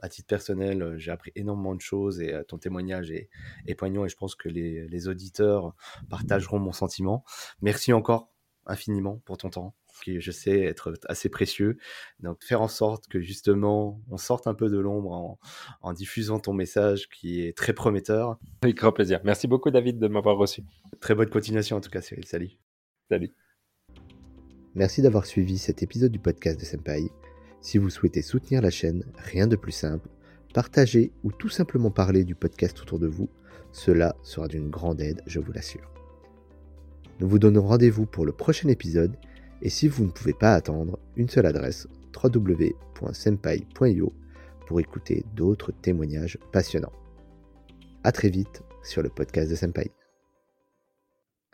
À titre personnel, euh, j'ai appris énormément de choses et ton témoignage est, est, poignant et je pense que les, les auditeurs partageront mon sentiment. Merci encore infiniment pour ton temps qui je sais être assez précieux. Donc faire en sorte que justement on sorte un peu de l'ombre en, diffusant ton message qui est très prometteur.
Avec grand plaisir. Merci beaucoup David de m'avoir reçu.
Très bonne continuation en tout cas Cyril. Salut.
Salut.
Merci d'avoir suivi cet épisode du podcast de Senpai. Si vous souhaitez soutenir la chaîne, rien de plus simple, partager ou tout simplement parler du podcast autour de vous, cela sera d'une grande aide, je vous l'assure. Nous vous donnons rendez-vous pour le prochain épisode et si vous ne pouvez pas attendre, une seule adresse www.senpai.io pour écouter d'autres témoignages passionnants. A très vite sur le podcast de Senpai.